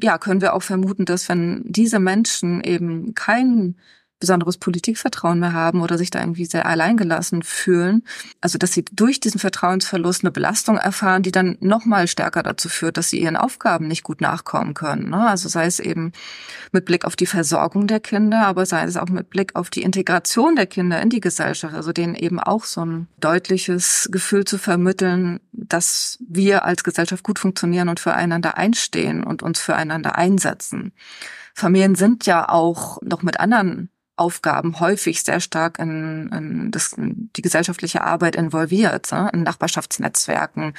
ja, können wir auch vermuten, dass wenn diese Menschen eben keinen besonderes Politikvertrauen mehr haben oder sich da irgendwie sehr alleingelassen fühlen. Also dass sie durch diesen Vertrauensverlust eine Belastung erfahren, die dann noch mal stärker dazu führt, dass sie ihren Aufgaben nicht gut nachkommen können. Ne? Also sei es eben mit Blick auf die Versorgung der Kinder, aber sei es auch mit Blick auf die Integration der Kinder in die Gesellschaft, also denen eben auch so ein deutliches Gefühl zu vermitteln, dass wir als Gesellschaft gut funktionieren und füreinander einstehen und uns füreinander einsetzen. Familien sind ja auch noch mit anderen Aufgaben häufig sehr stark in, in, das, in die gesellschaftliche Arbeit involviert, ne? in Nachbarschaftsnetzwerken,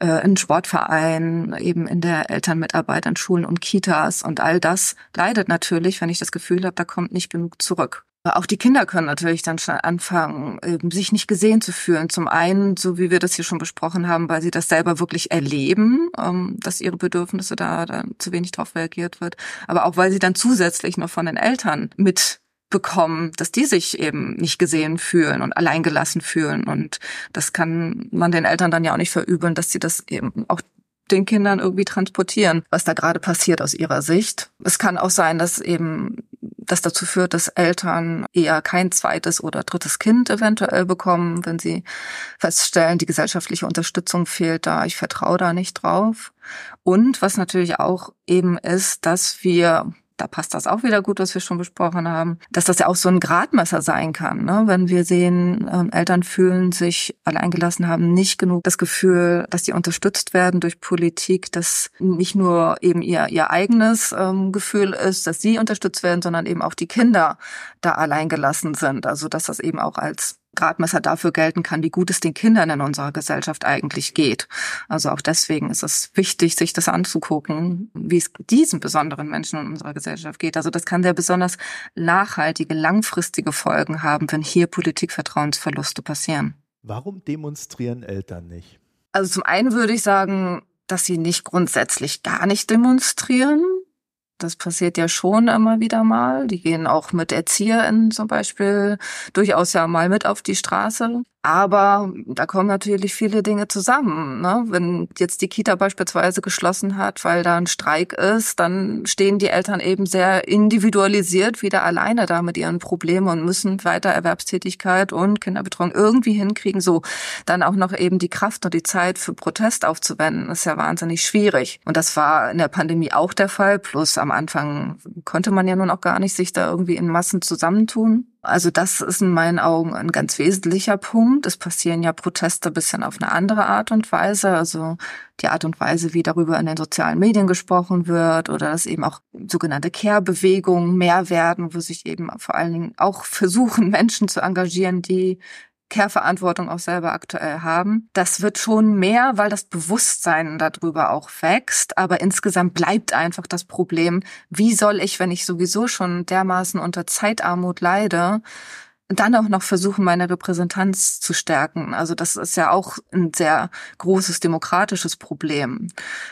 äh, in Sportvereinen, eben in der Elternmitarbeit an Schulen und Kitas und all das leidet natürlich, wenn ich das Gefühl habe, da kommt nicht genug zurück. Auch die Kinder können natürlich dann schon anfangen, sich nicht gesehen zu fühlen. Zum einen, so wie wir das hier schon besprochen haben, weil sie das selber wirklich erleben, ähm, dass ihre Bedürfnisse da, da zu wenig drauf reagiert wird. Aber auch, weil sie dann zusätzlich noch von den Eltern mit bekommen, dass die sich eben nicht gesehen fühlen und alleingelassen fühlen. Und das kann man den Eltern dann ja auch nicht verübeln, dass sie das eben auch den Kindern irgendwie transportieren, was da gerade passiert aus ihrer Sicht. Es kann auch sein, dass eben das dazu führt, dass Eltern eher kein zweites oder drittes Kind eventuell bekommen, wenn sie feststellen, die gesellschaftliche Unterstützung fehlt da, ich vertraue da nicht drauf. Und was natürlich auch eben ist, dass wir da passt das auch wieder gut, was wir schon besprochen haben, dass das ja auch so ein Gradmesser sein kann. Ne? Wenn wir sehen, ähm, Eltern fühlen sich alleingelassen, haben nicht genug das Gefühl, dass sie unterstützt werden durch Politik, dass nicht nur eben ihr, ihr eigenes ähm, Gefühl ist, dass sie unterstützt werden, sondern eben auch die Kinder da alleingelassen sind. Also dass das eben auch als Gradmesser dafür gelten kann, wie gut es den Kindern in unserer Gesellschaft eigentlich geht. Also auch deswegen ist es wichtig, sich das anzugucken, wie es diesen besonderen Menschen in unserer Gesellschaft geht. Also das kann sehr besonders nachhaltige, langfristige Folgen haben, wenn hier Politikvertrauensverluste passieren. Warum demonstrieren Eltern nicht? Also zum einen würde ich sagen, dass sie nicht grundsätzlich gar nicht demonstrieren. Das passiert ja schon immer wieder mal. Die gehen auch mit ErzieherInnen zum Beispiel durchaus ja mal mit auf die Straße. Aber da kommen natürlich viele Dinge zusammen. Ne? Wenn jetzt die Kita beispielsweise geschlossen hat, weil da ein Streik ist, dann stehen die Eltern eben sehr individualisiert wieder alleine da mit ihren Problemen und müssen weiter Erwerbstätigkeit und Kinderbetreuung irgendwie hinkriegen. So dann auch noch eben die Kraft und die Zeit für Protest aufzuwenden, ist ja wahnsinnig schwierig. Und das war in der Pandemie auch der Fall. Plus am Anfang konnte man ja nun auch gar nicht sich da irgendwie in Massen zusammentun. Also das ist in meinen Augen ein ganz wesentlicher Punkt. Es passieren ja Proteste bisschen auf eine andere Art und Weise. Also die Art und Weise, wie darüber in den sozialen Medien gesprochen wird oder dass eben auch sogenannte Care-Bewegungen mehr werden, wo sich eben vor allen Dingen auch versuchen, Menschen zu engagieren, die Care-Verantwortung auch selber aktuell haben. Das wird schon mehr, weil das Bewusstsein darüber auch wächst. Aber insgesamt bleibt einfach das Problem, wie soll ich, wenn ich sowieso schon dermaßen unter Zeitarmut leide, dann auch noch versuchen, meine Repräsentanz zu stärken. Also das ist ja auch ein sehr großes demokratisches Problem,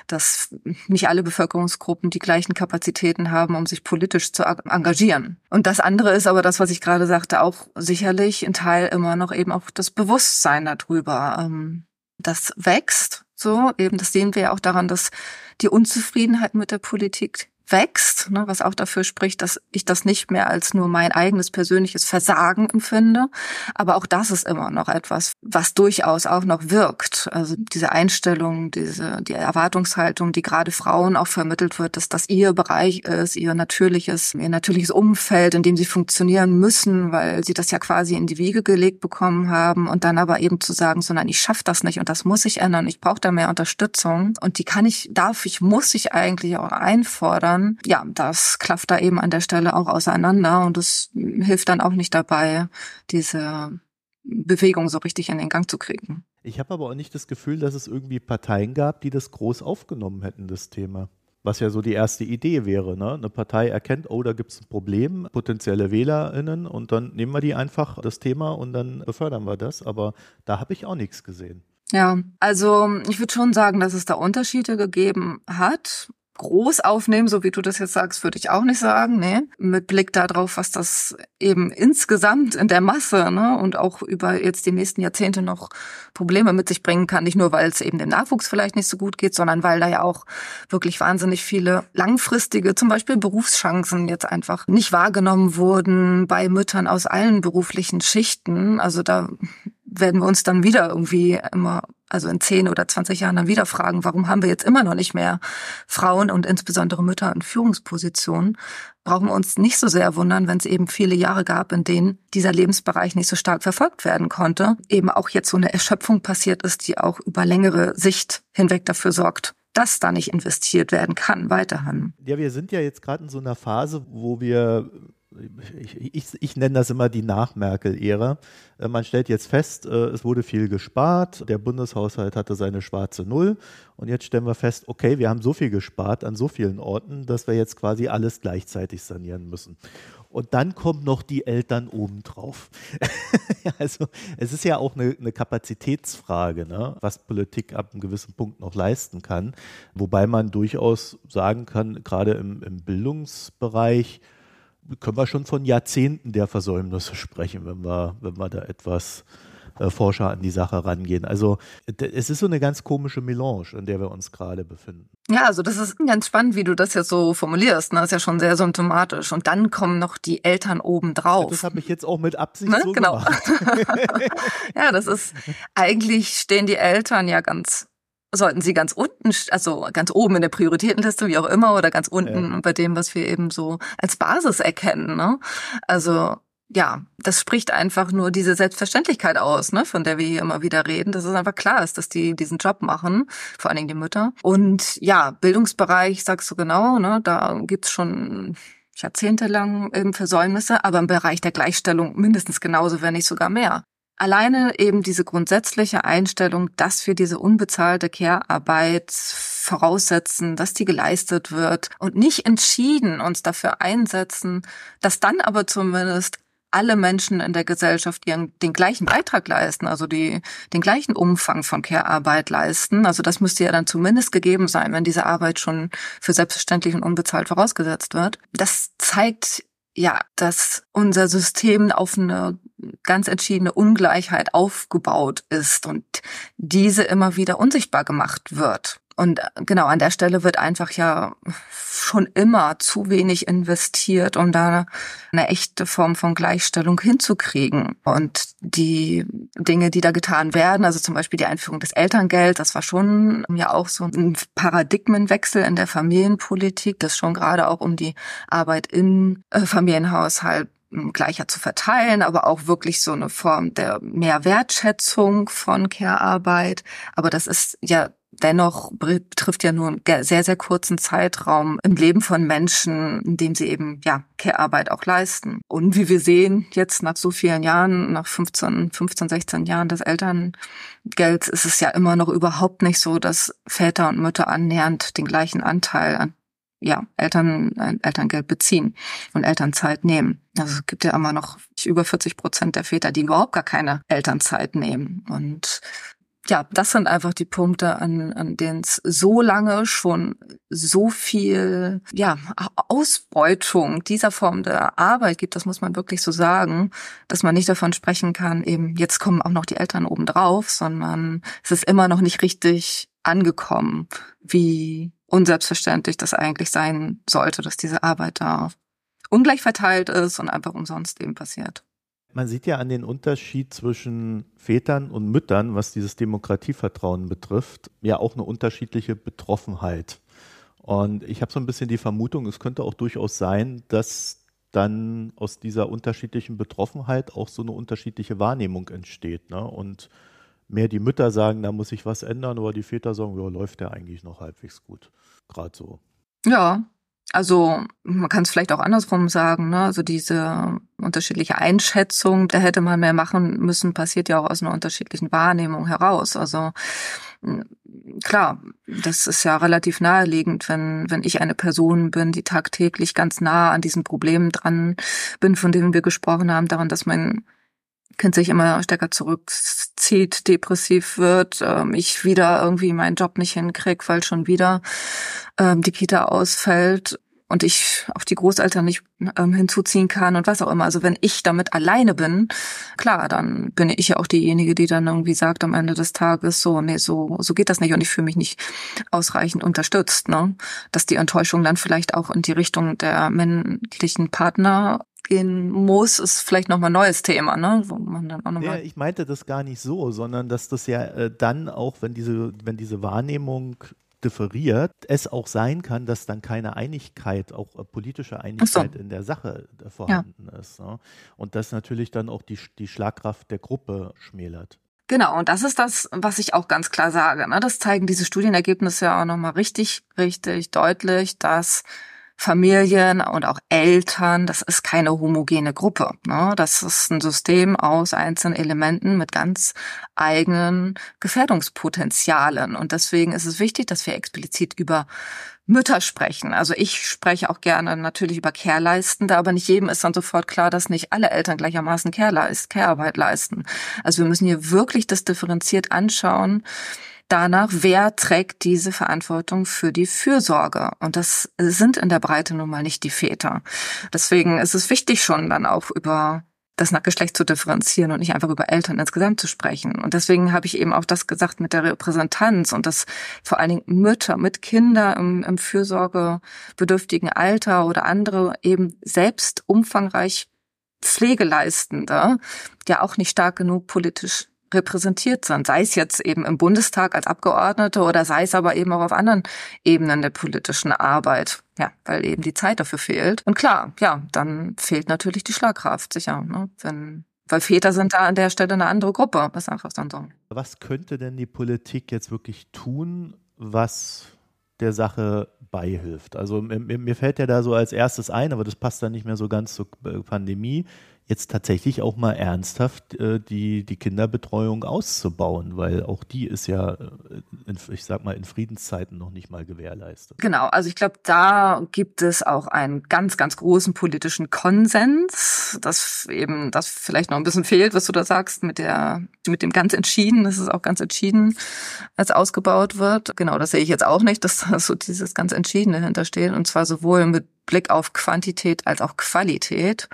dass nicht alle Bevölkerungsgruppen die gleichen Kapazitäten haben, um sich politisch zu engagieren. Und das andere ist aber das, was ich gerade sagte, auch sicherlich ein Teil immer noch eben auch das Bewusstsein darüber. Ähm, das wächst So, eben, das sehen wir ja auch daran, dass die Unzufriedenheit mit der Politik wächst, ne, was auch dafür spricht, dass ich das nicht mehr als nur mein eigenes persönliches Versagen empfinde. Aber auch das ist immer noch etwas, was durchaus auch noch wirkt. Also diese Einstellung, diese, die Erwartungshaltung, die gerade Frauen auch vermittelt wird, dass das ihr Bereich ist, ihr natürliches, ihr natürliches Umfeld, in dem sie funktionieren müssen, weil sie das ja quasi in die Wiege gelegt bekommen haben und dann aber eben zu sagen, so nein, ich schaffe das nicht und das muss ich ändern, ich brauche da mehr Unterstützung und die kann ich, darf ich, muss ich eigentlich auch einfordern dann, ja, das klafft da eben an der Stelle auch auseinander und es hilft dann auch nicht dabei, diese Bewegung so richtig in den Gang zu kriegen. Ich habe aber auch nicht das Gefühl, dass es irgendwie Parteien gab, die das groß aufgenommen hätten, das Thema. Was ja so die erste Idee wäre. Ne? Eine Partei erkennt, oh, da gibt es ein Problem, potenzielle WählerInnen, und dann nehmen wir die einfach das Thema und dann befördern wir das. Aber da habe ich auch nichts gesehen. Ja, also ich würde schon sagen, dass es da Unterschiede gegeben hat groß aufnehmen, so wie du das jetzt sagst, würde ich auch nicht sagen, nee. Mit Blick darauf, was das eben insgesamt in der Masse ne, und auch über jetzt die nächsten Jahrzehnte noch Probleme mit sich bringen kann. Nicht nur, weil es eben dem Nachwuchs vielleicht nicht so gut geht, sondern weil da ja auch wirklich wahnsinnig viele langfristige, zum Beispiel Berufschancen jetzt einfach nicht wahrgenommen wurden bei Müttern aus allen beruflichen Schichten. Also da werden wir uns dann wieder irgendwie immer, also in 10 oder 20 Jahren dann wieder fragen, warum haben wir jetzt immer noch nicht mehr Frauen und insbesondere Mütter in Führungspositionen? Brauchen wir uns nicht so sehr wundern, wenn es eben viele Jahre gab, in denen dieser Lebensbereich nicht so stark verfolgt werden konnte. Eben auch jetzt so eine Erschöpfung passiert ist, die auch über längere Sicht hinweg dafür sorgt, dass da nicht investiert werden kann weiterhin. Ja, wir sind ja jetzt gerade in so einer Phase, wo wir ich, ich, ich, nenne das immer die Nach-Merkel-Ära. Äh, man stellt jetzt fest, äh, es wurde viel gespart, der Bundeshaushalt hatte seine schwarze Null und jetzt stellen wir fest, okay, wir haben so viel gespart an so vielen Orten, dass wir jetzt quasi alles gleichzeitig sanieren müssen. Und dann kommen noch die Eltern obendrauf. also es ist ja auch eine, eine Kapazitätsfrage, ne? was Politik ab einem gewissen Punkt noch leisten kann. Wobei man durchaus sagen kann, gerade im, im Bildungsbereich, können wir schon von Jahrzehnten der Versäumnisse sprechen, wenn wir, wenn wir da etwas äh, forscher an die Sache rangehen. Also es ist so eine ganz komische Melange, in der wir uns gerade befinden. Ja, also das ist ganz spannend, wie du das jetzt so formulierst. Ne? Das ist ja schon sehr symptomatisch. Und dann kommen noch die Eltern oben drauf. Das habe ich jetzt auch mit Absicht ne? so genau. gemacht. ja, das ist eigentlich stehen die Eltern ja ganz sollten sie ganz unten, also ganz oben in der Prioritätenliste, wie auch immer, oder ganz unten ja. bei dem, was wir eben so als Basis erkennen. Ne? Also ja, das spricht einfach nur diese Selbstverständlichkeit aus, ne, von der wir hier immer wieder reden, dass es einfach klar ist, dass die diesen Job machen, vor allen Dingen die Mütter. Und ja, Bildungsbereich, sagst du genau, ne, da gibt's schon jahrzehntelang eben Versäumnisse, aber im Bereich der Gleichstellung mindestens genauso, wenn nicht sogar mehr. Alleine eben diese grundsätzliche Einstellung, dass wir diese unbezahlte Care-Arbeit voraussetzen, dass die geleistet wird und nicht entschieden uns dafür einsetzen, dass dann aber zumindest alle Menschen in der Gesellschaft ihren, den gleichen Beitrag leisten, also die, den gleichen Umfang von Care-Arbeit leisten. Also das müsste ja dann zumindest gegeben sein, wenn diese Arbeit schon für selbstverständlich und unbezahlt vorausgesetzt wird. Das zeigt ja, dass unser System auf eine ganz entschiedene Ungleichheit aufgebaut ist und diese immer wieder unsichtbar gemacht wird. Und äh, genau an der Stelle wird einfach ja schon immer zu wenig investiert, um da eine echte Form von Gleichstellung hinzukriegen. Und die Dinge, die da getan werden, also zum Beispiel die Einführung des Elterngelds, das war schon ja auch so ein Paradigmenwechsel in der Familienpolitik, das schon gerade auch um die Arbeit im äh, Familienhaushalt gleicher zu verteilen, aber auch wirklich so eine Form der mehr Wertschätzung von Care-Arbeit. Aber das ist ja dennoch betrifft ja nur einen sehr, sehr kurzen Zeitraum im Leben von Menschen, in dem sie eben, ja, Care-Arbeit auch leisten. Und wie wir sehen, jetzt nach so vielen Jahren, nach 15, 15, 16 Jahren des Elterngelds, ist es ja immer noch überhaupt nicht so, dass Väter und Mütter annähernd den gleichen Anteil an ja, Eltern, Elterngeld beziehen und Elternzeit nehmen. Also es gibt ja immer noch über 40 Prozent der Väter, die überhaupt gar keine Elternzeit nehmen. Und ja, das sind einfach die Punkte, an, an denen es so lange schon so viel ja, Ausbeutung dieser Form der Arbeit gibt, das muss man wirklich so sagen, dass man nicht davon sprechen kann, eben jetzt kommen auch noch die Eltern obendrauf, sondern es ist immer noch nicht richtig angekommen, wie unselbstverständlich das eigentlich sein sollte, dass diese Arbeit da ungleich verteilt ist und einfach umsonst eben passiert. Man sieht ja an den Unterschied zwischen Vätern und Müttern, was dieses Demokratievertrauen betrifft, ja auch eine unterschiedliche Betroffenheit. Und ich habe so ein bisschen die Vermutung, es könnte auch durchaus sein, dass dann aus dieser unterschiedlichen Betroffenheit auch so eine unterschiedliche Wahrnehmung entsteht. Ne? Und mehr die Mütter sagen, da muss sich was ändern, aber die Väter sagen, ja, läuft der eigentlich noch halbwegs gut. Gerade so. Ja, also man kann es vielleicht auch andersrum sagen, ne? Also diese unterschiedliche Einschätzung, da hätte man mehr machen müssen, passiert ja auch aus einer unterschiedlichen Wahrnehmung heraus. Also klar, das ist ja relativ naheliegend, wenn, wenn ich eine Person bin, die tagtäglich ganz nah an diesen Problemen dran bin, von denen wir gesprochen haben, daran, dass mein Kind sich immer stärker zurückzieht, depressiv wird, ähm, ich wieder irgendwie meinen Job nicht hinkrieg, weil schon wieder ähm, die Kita ausfällt und ich auf die Großeltern nicht ähm, hinzuziehen kann und was auch immer. Also wenn ich damit alleine bin, klar, dann bin ich ja auch diejenige, die dann irgendwie sagt am Ende des Tages so, nee, so, so geht das nicht und ich fühle mich nicht ausreichend unterstützt, ne? Dass die Enttäuschung dann vielleicht auch in die Richtung der männlichen Partner gehen muss, ist vielleicht nochmal ein neues Thema, ne? Wo man dann auch noch ja, ich meinte das gar nicht so, sondern dass das ja äh, dann auch, wenn diese, wenn diese Wahrnehmung differiert, es auch sein kann, dass dann keine Einigkeit, auch äh, politische Einigkeit so. in der Sache äh, vorhanden ja. ist. Ne? Und das natürlich dann auch die, die Schlagkraft der Gruppe schmälert. Genau, und das ist das, was ich auch ganz klar sage. Ne? Das zeigen diese Studienergebnisse ja auch nochmal richtig, richtig deutlich, dass Familien und auch Eltern, das ist keine homogene Gruppe. Ne? Das ist ein System aus einzelnen Elementen mit ganz eigenen Gefährdungspotenzialen. Und deswegen ist es wichtig, dass wir explizit über Mütter sprechen. Also ich spreche auch gerne natürlich über Care-Leistende, aber nicht jedem ist dann sofort klar, dass nicht alle Eltern gleichermaßen Care-Arbeit leisten. Also wir müssen hier wirklich das differenziert anschauen danach, wer trägt diese Verantwortung für die Fürsorge. Und das sind in der Breite nun mal nicht die Väter. Deswegen ist es wichtig schon dann auch über das nach Geschlecht zu differenzieren und nicht einfach über Eltern insgesamt zu sprechen. Und deswegen habe ich eben auch das gesagt mit der Repräsentanz und dass vor allen Dingen Mütter mit Kindern im, im fürsorgebedürftigen Alter oder andere eben selbst umfangreich Pflegeleistende ja auch nicht stark genug politisch repräsentiert sind, sei es jetzt eben im Bundestag als Abgeordnete oder sei es aber eben auch auf anderen Ebenen der politischen Arbeit. Ja, weil eben die Zeit dafür fehlt. Und klar, ja, dann fehlt natürlich die Schlagkraft, sicher. Ne? Wenn, weil Väter sind da an der Stelle eine andere Gruppe. Das ist einfach dann so. Was könnte denn die Politik jetzt wirklich tun, was der Sache beihilft? Also mir, mir fällt ja da so als erstes ein, aber das passt dann nicht mehr so ganz zur Pandemie jetzt tatsächlich auch mal ernsthaft äh, die, die Kinderbetreuung auszubauen, weil auch die ist ja, äh, in, ich sag mal, in Friedenszeiten noch nicht mal gewährleistet. Genau, also ich glaube, da gibt es auch einen ganz, ganz großen politischen Konsens, dass eben das vielleicht noch ein bisschen fehlt, was du da sagst, mit der, mit dem ganz entschieden, das ist auch ganz entschieden, als ausgebaut wird. Genau, das sehe ich jetzt auch nicht, dass da so dieses ganz Entschiedene hintersteht und zwar sowohl mit Blick auf Quantität als auch Qualität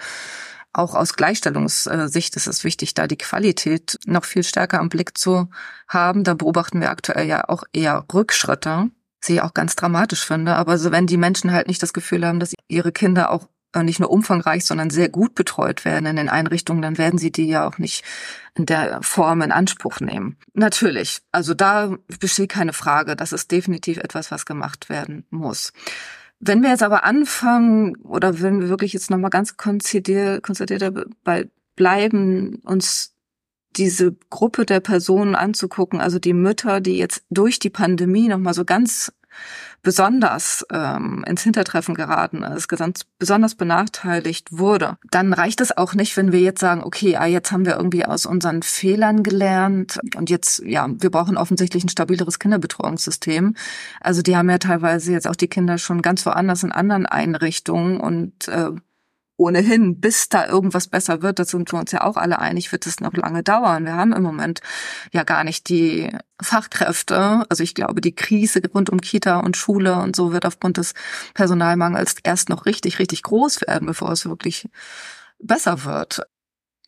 auch aus Gleichstellungssicht ist es wichtig, da die Qualität noch viel stärker am Blick zu haben. Da beobachten wir aktuell ja auch eher Rückschritte, sie ich auch ganz dramatisch finde. Aber so, wenn die Menschen halt nicht das Gefühl haben, dass ihre Kinder auch äh, nicht nur umfangreich, sondern sehr gut betreut werden in den Einrichtungen, dann werden sie die ja auch nicht in der Form in Anspruch nehmen. Natürlich, also da besteht keine Frage. Das ist definitiv etwas, was gemacht werden muss. Wenn wir jetzt aber anfangen, oder wenn wir wirklich jetzt nochmal ganz konzidiert, konzidiert dabei bleiben, uns diese Gruppe der Personen anzugucken, also die Mütter, die jetzt durch die Pandemie nochmal so ganz besonders ähm, ins Hintertreffen geraten ist, ganz besonders benachteiligt wurde, dann reicht es auch nicht, wenn wir jetzt sagen, okay, ah, jetzt haben wir irgendwie aus unseren Fehlern gelernt und jetzt, ja, wir brauchen offensichtlich ein stabileres Kinderbetreuungssystem. Also die haben ja teilweise jetzt auch die Kinder schon ganz woanders in anderen Einrichtungen und äh, ohnehin, bis da irgendwas besser wird, das sind wir uns ja auch alle einig, wird es noch lange dauern. Wir haben im Moment ja gar nicht die Fachkräfte. Also ich glaube, die Krise rund um Kita und Schule und so wird aufgrund des Personalmangels erst noch richtig, richtig groß werden, bevor es wirklich besser wird.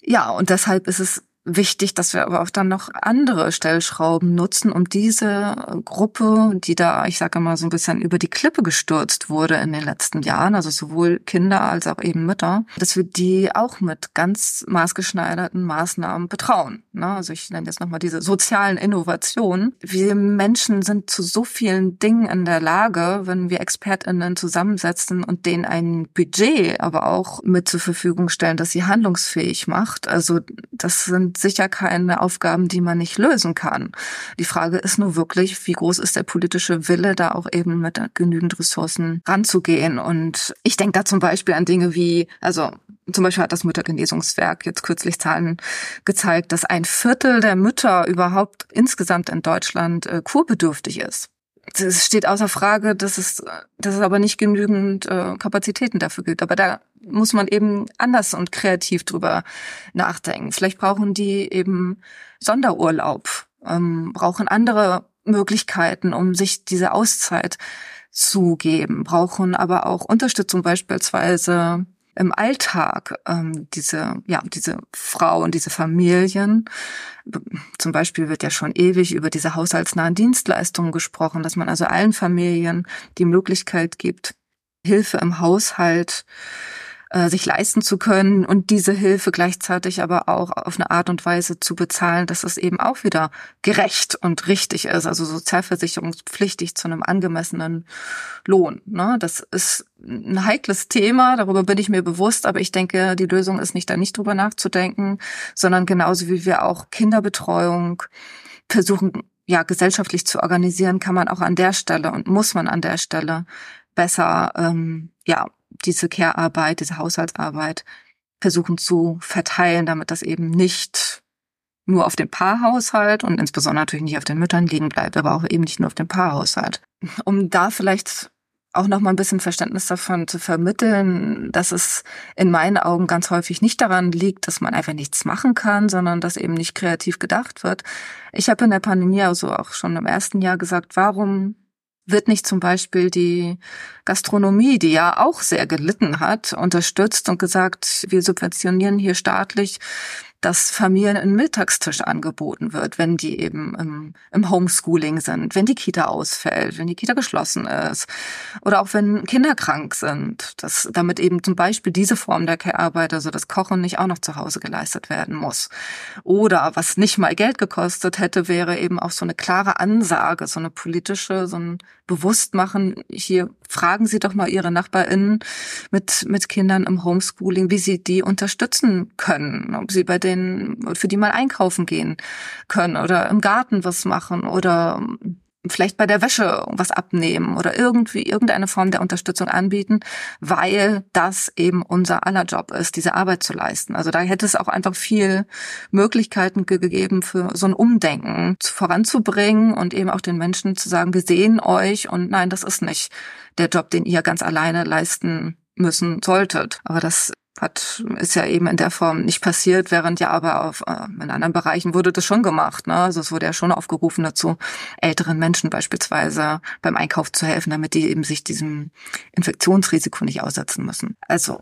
Ja, und deshalb ist es wichtig, dass wir aber auch dann noch andere Stellschrauben nutzen, um diese Gruppe, die da, ich sage mal, so ein bisschen über die Klippe gestürzt wurde in den letzten Jahren, also sowohl Kinder als auch eben Mütter, dass wir die auch mit ganz maßgeschneiderten Maßnahmen betrauen. Ne? Also ich nenne jetzt nochmal diese sozialen Innovationen. Wir Menschen sind zu so vielen Dingen in der Lage, wenn wir ExpertInnen zusammensetzen und denen ein Budget aber auch mit zur Verfügung stellen, dass sie handlungsfähig macht. Also das sind sicher keine Aufgaben, die man nicht lösen kann. Die Frage ist nur wirklich, wie groß ist der politische Wille, da auch eben mit genügend Ressourcen ranzugehen. Und ich denke da zum Beispiel an Dinge wie, also zum Beispiel hat das Müttergenesungswerk jetzt kürzlich Zahlen gezeigt, dass ein Viertel der Mütter überhaupt insgesamt in Deutschland äh, kurbedürftig ist. Es steht außer Frage, dass es, dass es aber nicht genügend äh, Kapazitäten dafür gibt. Aber da muss man eben anders und kreativ drüber nachdenken. Vielleicht brauchen die eben Sonderurlaub, ähm, brauchen andere Möglichkeiten, um sich diese Auszeit zu geben, brauchen aber auch Unterstützung beispielsweise im Alltag ähm, diese ja diese Frauen diese Familien zum Beispiel wird ja schon ewig über diese haushaltsnahen Dienstleistungen gesprochen dass man also allen Familien die Möglichkeit gibt Hilfe im Haushalt äh, sich leisten zu können und diese Hilfe gleichzeitig aber auch auf eine Art und Weise zu bezahlen, dass es eben auch wieder gerecht und richtig ist, also sozialversicherungspflichtig zu einem angemessenen Lohn. Ne? Das ist ein heikles Thema, darüber bin ich mir bewusst, aber ich denke, die Lösung ist nicht da nicht drüber nachzudenken, sondern genauso wie wir auch Kinderbetreuung versuchen, ja, gesellschaftlich zu organisieren, kann man auch an der Stelle und muss man an der Stelle besser ähm, ja diese Care-Arbeit, diese Haushaltsarbeit versuchen zu verteilen, damit das eben nicht nur auf dem Paarhaushalt und insbesondere natürlich nicht auf den Müttern liegen bleibt, aber auch eben nicht nur auf dem Paarhaushalt. Um da vielleicht auch noch mal ein bisschen Verständnis davon zu vermitteln, dass es in meinen Augen ganz häufig nicht daran liegt, dass man einfach nichts machen kann, sondern dass eben nicht kreativ gedacht wird. Ich habe in der Pandemie also auch schon im ersten Jahr gesagt, warum wird nicht zum Beispiel die Gastronomie, die ja auch sehr gelitten hat, unterstützt und gesagt, wir subventionieren hier staatlich dass Familien ein Mittagstisch angeboten wird, wenn die eben im, im, Homeschooling sind, wenn die Kita ausfällt, wenn die Kita geschlossen ist oder auch wenn Kinder krank sind, dass damit eben zum Beispiel diese Form der Care-Arbeit, also das Kochen nicht auch noch zu Hause geleistet werden muss. Oder was nicht mal Geld gekostet hätte, wäre eben auch so eine klare Ansage, so eine politische, so ein Bewusstmachen. Hier fragen Sie doch mal Ihre NachbarInnen mit, mit Kindern im Homeschooling, wie Sie die unterstützen können, ob Sie bei denen den, für die mal einkaufen gehen können oder im Garten was machen oder vielleicht bei der Wäsche was abnehmen oder irgendwie irgendeine Form der Unterstützung anbieten, weil das eben unser aller Job ist, diese Arbeit zu leisten. Also da hätte es auch einfach viel Möglichkeiten gegeben für so ein Umdenken voranzubringen und eben auch den Menschen zu sagen, wir sehen euch und nein, das ist nicht der Job, den ihr ganz alleine leisten müssen solltet. Aber das hat, ist ja eben in der Form nicht passiert, während ja aber auf, äh, in anderen Bereichen wurde das schon gemacht. Ne? Also es wurde ja schon aufgerufen dazu, älteren Menschen beispielsweise beim Einkauf zu helfen, damit die eben sich diesem Infektionsrisiko nicht aussetzen müssen. Also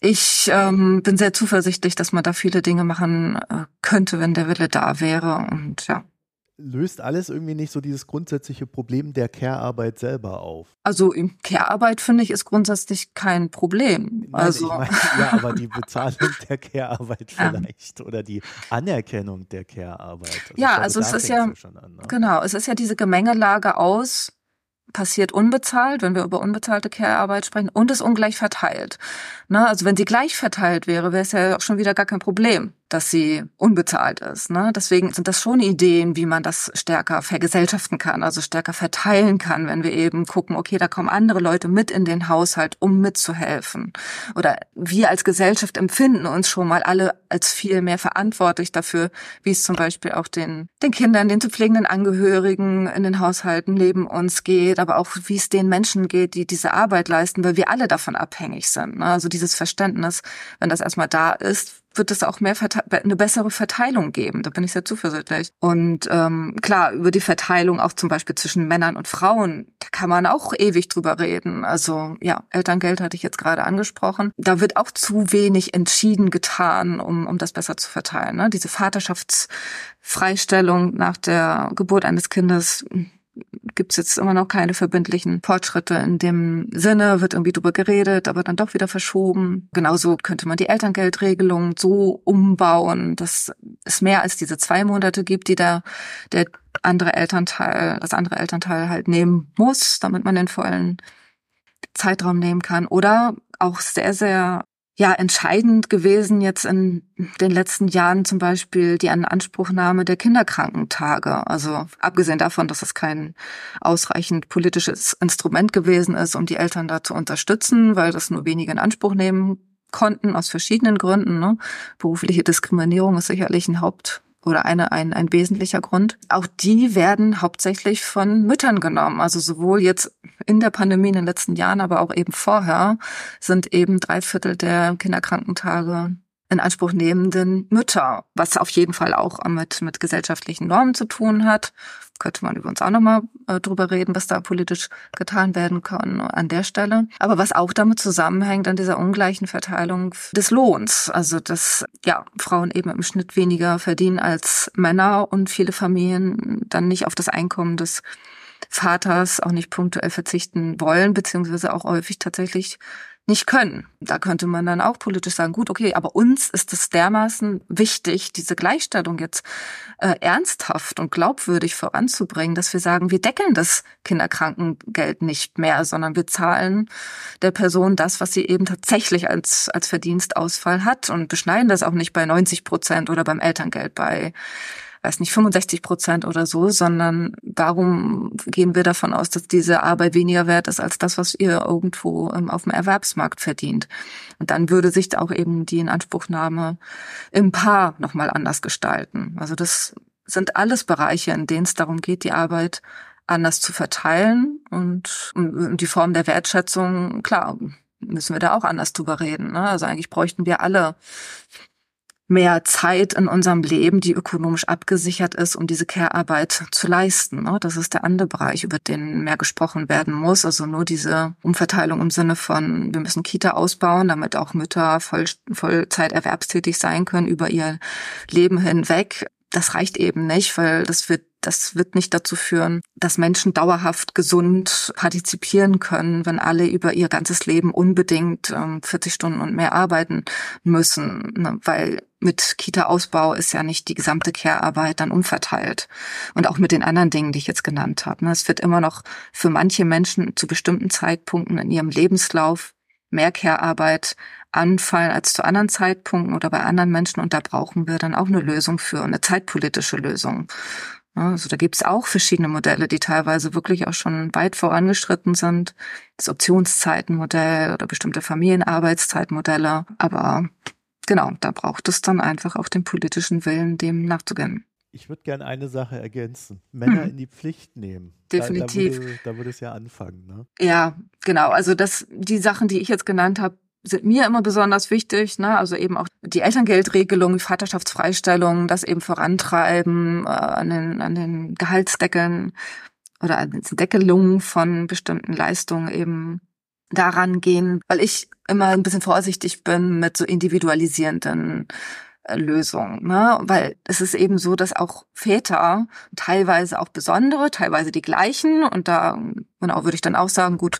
ich ähm, bin sehr zuversichtlich, dass man da viele Dinge machen äh, könnte, wenn der Wille da wäre. Und ja, löst alles irgendwie nicht so dieses grundsätzliche Problem der Care-Arbeit selber auf. Also Care-Arbeit finde ich ist grundsätzlich kein Problem. Nein, also ich meine, ja, aber die Bezahlung der Care-Arbeit vielleicht ja. oder die Anerkennung der Care-Arbeit. Also ja, glaube, also es ist ja, an, ne? genau, es ist ja diese Gemengelage aus passiert unbezahlt, wenn wir über unbezahlte Care-Arbeit sprechen, und ist ungleich verteilt. Ne? Also wenn sie gleich verteilt wäre, wäre es ja auch schon wieder gar kein Problem dass sie unbezahlt ist. Ne? Deswegen sind das schon Ideen, wie man das stärker vergesellschaften kann, also stärker verteilen kann, wenn wir eben gucken, okay, da kommen andere Leute mit in den Haushalt, um mitzuhelfen. Oder wir als Gesellschaft empfinden uns schon mal alle als viel mehr verantwortlich dafür, wie es zum Beispiel auch den, den Kindern, den zu pflegenden Angehörigen in den Haushalten neben uns geht, aber auch wie es den Menschen geht, die diese Arbeit leisten, weil wir alle davon abhängig sind. Ne? Also dieses Verständnis, wenn das erstmal da ist, wird es auch mehr eine bessere Verteilung geben. Da bin ich sehr zuversichtlich. Und ähm, klar, über die Verteilung auch zum Beispiel zwischen Männern und Frauen, da kann man auch ewig drüber reden. Also ja, Elterngeld hatte ich jetzt gerade angesprochen. Da wird auch zu wenig entschieden getan, um, um das besser zu verteilen. Ne? Diese Vaterschaftsfreistellung nach der Geburt eines Kindes gibt es jetzt immer noch keine verbindlichen Fortschritte in dem Sinne, wird irgendwie drüber geredet, aber dann doch wieder verschoben. Genauso könnte man die Elterngeldregelung so umbauen, dass es mehr als diese zwei Monate gibt, die da der andere Elternteil, das andere Elternteil halt nehmen muss, damit man den vollen Zeitraum nehmen kann. Oder auch sehr, sehr ja entscheidend gewesen jetzt in den letzten Jahren zum Beispiel die Anspruchnahme der Kinderkrankentage. Also abgesehen davon, dass es kein ausreichend politisches Instrument gewesen ist, um die Eltern da zu unterstützen, weil das nur wenige in Anspruch nehmen konnten aus verschiedenen Gründen. Ne? Berufliche Diskriminierung ist sicherlich ein Haupt oder eine, ein, ein wesentlicher Grund. Auch die werden hauptsächlich von Müttern genommen. Also sowohl jetzt in der Pandemie in den letzten Jahren, aber auch eben vorher sind eben drei Viertel der Kinderkrankentage in Anspruch nehmenden Mütter, was auf jeden Fall auch mit, mit gesellschaftlichen Normen zu tun hat. Könnte man über uns auch nochmal äh, drüber reden, was da politisch getan werden kann an der Stelle. Aber was auch damit zusammenhängt an dieser ungleichen Verteilung des Lohns. Also, dass ja Frauen eben im Schnitt weniger verdienen als Männer und viele Familien dann nicht auf das Einkommen des Vaters auch nicht punktuell verzichten wollen, beziehungsweise auch häufig tatsächlich nicht können. Da könnte man dann auch politisch sagen, gut, okay, aber uns ist es dermaßen wichtig, diese Gleichstellung jetzt äh, ernsthaft und glaubwürdig voranzubringen, dass wir sagen, wir deckeln das Kinderkrankengeld nicht mehr, sondern wir zahlen der Person das, was sie eben tatsächlich als, als Verdienstausfall hat und beschneiden das auch nicht bei 90 Prozent oder beim Elterngeld bei weiß nicht, 65 Prozent oder so, sondern warum gehen wir davon aus, dass diese Arbeit weniger wert ist als das, was ihr irgendwo ähm, auf dem Erwerbsmarkt verdient. Und dann würde sich auch eben die Inanspruchnahme im Paar nochmal anders gestalten. Also das sind alles Bereiche, in denen es darum geht, die Arbeit anders zu verteilen und, und die Form der Wertschätzung, klar, müssen wir da auch anders drüber reden. Ne? Also eigentlich bräuchten wir alle mehr Zeit in unserem Leben, die ökonomisch abgesichert ist, um diese Care-Arbeit zu leisten. Ne? Das ist der andere Bereich, über den mehr gesprochen werden muss. Also nur diese Umverteilung im Sinne von, wir müssen Kita ausbauen, damit auch Mütter voll, Vollzeit erwerbstätig sein können über ihr Leben hinweg. Das reicht eben nicht, weil das wird das wird nicht dazu führen, dass Menschen dauerhaft gesund partizipieren können, wenn alle über ihr ganzes Leben unbedingt ähm, 40 Stunden und mehr arbeiten müssen, ne? weil mit Kita-Ausbau ist ja nicht die gesamte Care-Arbeit dann umverteilt. Und auch mit den anderen Dingen, die ich jetzt genannt habe. Ne? Es wird immer noch für manche Menschen zu bestimmten Zeitpunkten in ihrem Lebenslauf mehr Care-Arbeit anfallen als zu anderen Zeitpunkten oder bei anderen Menschen. Und da brauchen wir dann auch eine Lösung für, eine zeitpolitische Lösung. Also da gibt's auch verschiedene Modelle, die teilweise wirklich auch schon weit vorangeschritten sind. Das Optionszeitenmodell oder bestimmte Familienarbeitszeitmodelle. Aber genau, da braucht es dann einfach auch den politischen Willen, dem nachzugehen. Ich würde gerne eine Sache ergänzen. Männer hm. in die Pflicht nehmen. Definitiv. Da, da, würde, da würde es ja anfangen. Ne? Ja, genau. Also das, die Sachen, die ich jetzt genannt habe, sind mir immer besonders wichtig, ne? also eben auch die Elterngeldregelung, die Vaterschaftsfreistellung, das eben vorantreiben äh, an, den, an den Gehaltsdeckeln oder an den Deckelungen von bestimmten Leistungen eben daran gehen, weil ich immer ein bisschen vorsichtig bin mit so individualisierenden Lösung, ne? Weil es ist eben so, dass auch Väter teilweise auch besondere, teilweise die gleichen und da genau würde ich dann auch sagen, gut,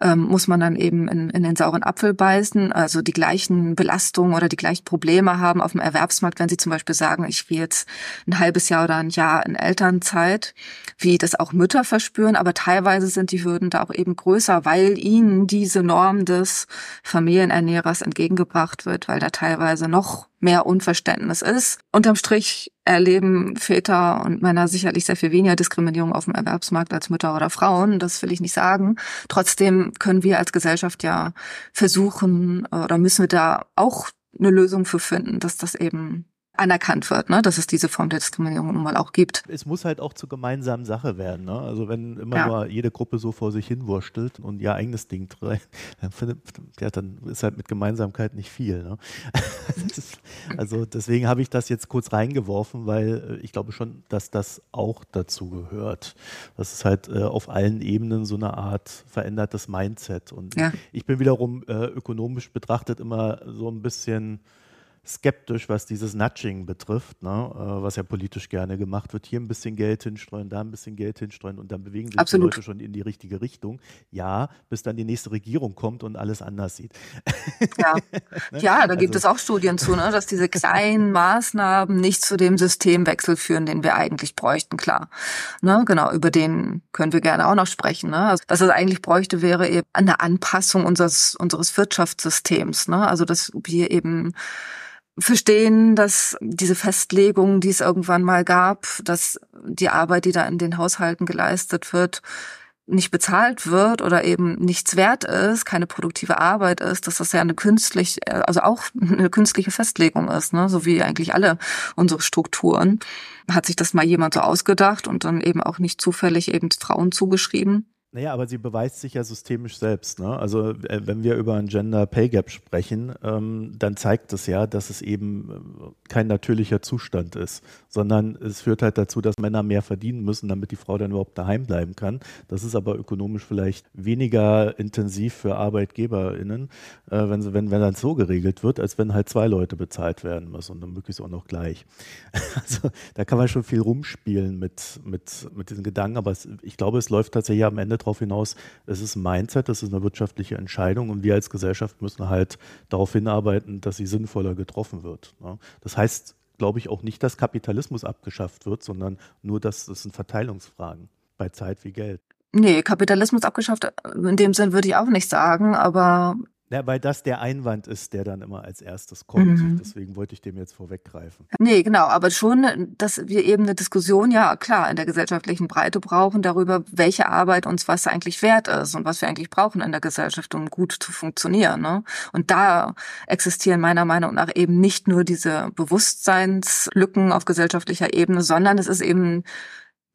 ähm, muss man dann eben in, in den sauren Apfel beißen, also die gleichen Belastungen oder die gleichen Probleme haben auf dem Erwerbsmarkt, wenn sie zum Beispiel sagen, ich will jetzt ein halbes Jahr oder ein Jahr in Elternzeit, wie das auch Mütter verspüren, aber teilweise sind die Hürden da auch eben größer, weil ihnen diese Norm des Familienernährers entgegengebracht wird, weil da teilweise noch mehr Unverständnis ist. Unterm Strich erleben Väter und Männer sicherlich sehr viel weniger Diskriminierung auf dem Erwerbsmarkt als Mütter oder Frauen. Das will ich nicht sagen. Trotzdem können wir als Gesellschaft ja versuchen oder müssen wir da auch eine Lösung für finden, dass das eben anerkannt wird, ne? dass es diese Form der Diskriminierung nun mal auch gibt. Es muss halt auch zur gemeinsamen Sache werden. Ne? Also wenn immer ja. nur jede Gruppe so vor sich hin wurstelt und ihr eigenes Ding treibt, dann, ja, dann ist halt mit Gemeinsamkeit nicht viel. Ne? also deswegen habe ich das jetzt kurz reingeworfen, weil äh, ich glaube schon, dass das auch dazu gehört. Das ist halt äh, auf allen Ebenen so eine Art verändertes Mindset. Und ja. ich bin wiederum äh, ökonomisch betrachtet immer so ein bisschen skeptisch, was dieses Nudging betrifft, ne? Äh, was ja politisch gerne gemacht wird. Hier ein bisschen Geld hinstreuen, da ein bisschen Geld hinstreuen und dann bewegen sich Absolut. die Leute schon in die richtige Richtung. Ja, bis dann die nächste Regierung kommt und alles anders sieht. Ja, ne? ja da gibt also. es auch Studien zu, ne? dass diese kleinen Maßnahmen nicht zu dem Systemwechsel führen, den wir eigentlich bräuchten, klar. Ne? Genau, über den können wir gerne auch noch sprechen. Ne? Also, was es eigentlich bräuchte, wäre eben eine Anpassung unseres, unseres Wirtschaftssystems. Ne? Also, dass wir eben verstehen, dass diese Festlegung, die es irgendwann mal gab, dass die Arbeit, die da in den Haushalten geleistet wird, nicht bezahlt wird oder eben nichts wert ist, keine produktive Arbeit ist, dass das ja eine künstlich, also auch eine künstliche Festlegung ist, ne? so wie eigentlich alle unsere Strukturen. Hat sich das mal jemand so ausgedacht und dann eben auch nicht zufällig eben Frauen zugeschrieben? Naja, aber sie beweist sich ja systemisch selbst. Ne? Also äh, wenn wir über ein Gender Pay Gap sprechen, ähm, dann zeigt es ja, dass es eben äh, kein natürlicher Zustand ist, sondern es führt halt dazu, dass Männer mehr verdienen müssen, damit die Frau dann überhaupt daheim bleiben kann. Das ist aber ökonomisch vielleicht weniger intensiv für ArbeitgeberInnen, äh, wenn, wenn, wenn dann so geregelt wird, als wenn halt zwei Leute bezahlt werden müssen und dann möglichst auch noch gleich. Also da kann man schon viel rumspielen mit, mit, mit diesen Gedanken, aber es, ich glaube, es läuft tatsächlich am Ende darauf hinaus, es ist ein Mindset, das ist eine wirtschaftliche Entscheidung und wir als Gesellschaft müssen halt darauf hinarbeiten, dass sie sinnvoller getroffen wird. Ne? Das heißt, glaube ich, auch nicht, dass Kapitalismus abgeschafft wird, sondern nur, dass das sind Verteilungsfragen bei Zeit wie Geld. Nee, Kapitalismus abgeschafft, in dem Sinn würde ich auch nicht sagen, aber ja, weil das der Einwand ist, der dann immer als erstes kommt. Mhm. Deswegen wollte ich dem jetzt vorweggreifen. Nee, genau, aber schon, dass wir eben eine Diskussion, ja klar, in der gesellschaftlichen Breite brauchen darüber, welche Arbeit uns was eigentlich wert ist und was wir eigentlich brauchen in der Gesellschaft, um gut zu funktionieren. Ne? Und da existieren meiner Meinung nach eben nicht nur diese Bewusstseinslücken auf gesellschaftlicher Ebene, sondern es ist eben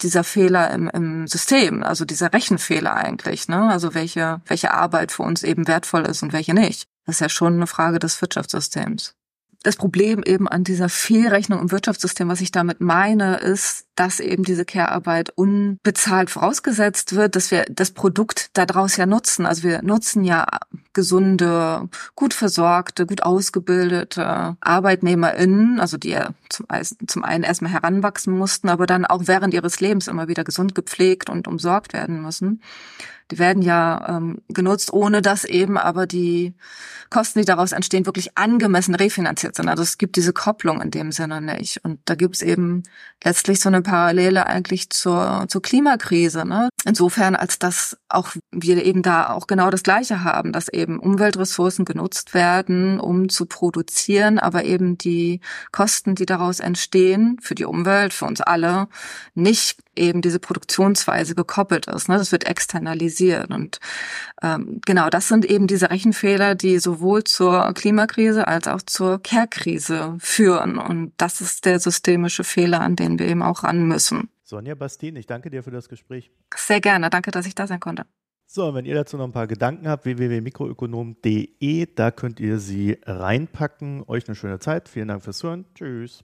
dieser Fehler im, im System, also dieser Rechenfehler eigentlich, ne? Also welche, welche Arbeit für uns eben wertvoll ist und welche nicht. Das ist ja schon eine Frage des Wirtschaftssystems das Problem eben an dieser Fehlrechnung im Wirtschaftssystem, was ich damit meine, ist, dass eben diese Care-Arbeit unbezahlt vorausgesetzt wird, dass wir das Produkt daraus ja nutzen. Also wir nutzen ja gesunde, gut versorgte, gut ausgebildete ArbeitnehmerInnen, also die ja zum, zum einen erstmal heranwachsen mussten, aber dann auch während ihres Lebens immer wieder gesund gepflegt und umsorgt werden müssen. Die werden ja ähm, genutzt, ohne dass eben aber die Kosten, die daraus entstehen, wirklich angemessen refinanziert sind. Also es gibt diese Kopplung in dem Sinne nicht. Und da gibt es eben letztlich so eine Parallele eigentlich zur, zur Klimakrise. Ne? Insofern, als dass auch wir eben da auch genau das Gleiche haben, dass eben Umweltressourcen genutzt werden, um zu produzieren, aber eben die Kosten, die daraus entstehen, für die Umwelt, für uns alle, nicht eben diese Produktionsweise gekoppelt ist. Ne? Das wird externalisiert. Und ähm, genau, das sind eben diese Rechenfehler, die sowohl zur Klimakrise als auch zur Care-Krise führen. Und das ist der systemische Fehler, an den wir eben auch ran müssen. Sonja Bastin, ich danke dir für das Gespräch. Sehr gerne, danke, dass ich da sein konnte. So, wenn ihr dazu noch ein paar Gedanken habt, www.mikroökonom.de, da könnt ihr sie reinpacken. Euch eine schöne Zeit. Vielen Dank fürs Hören. Tschüss.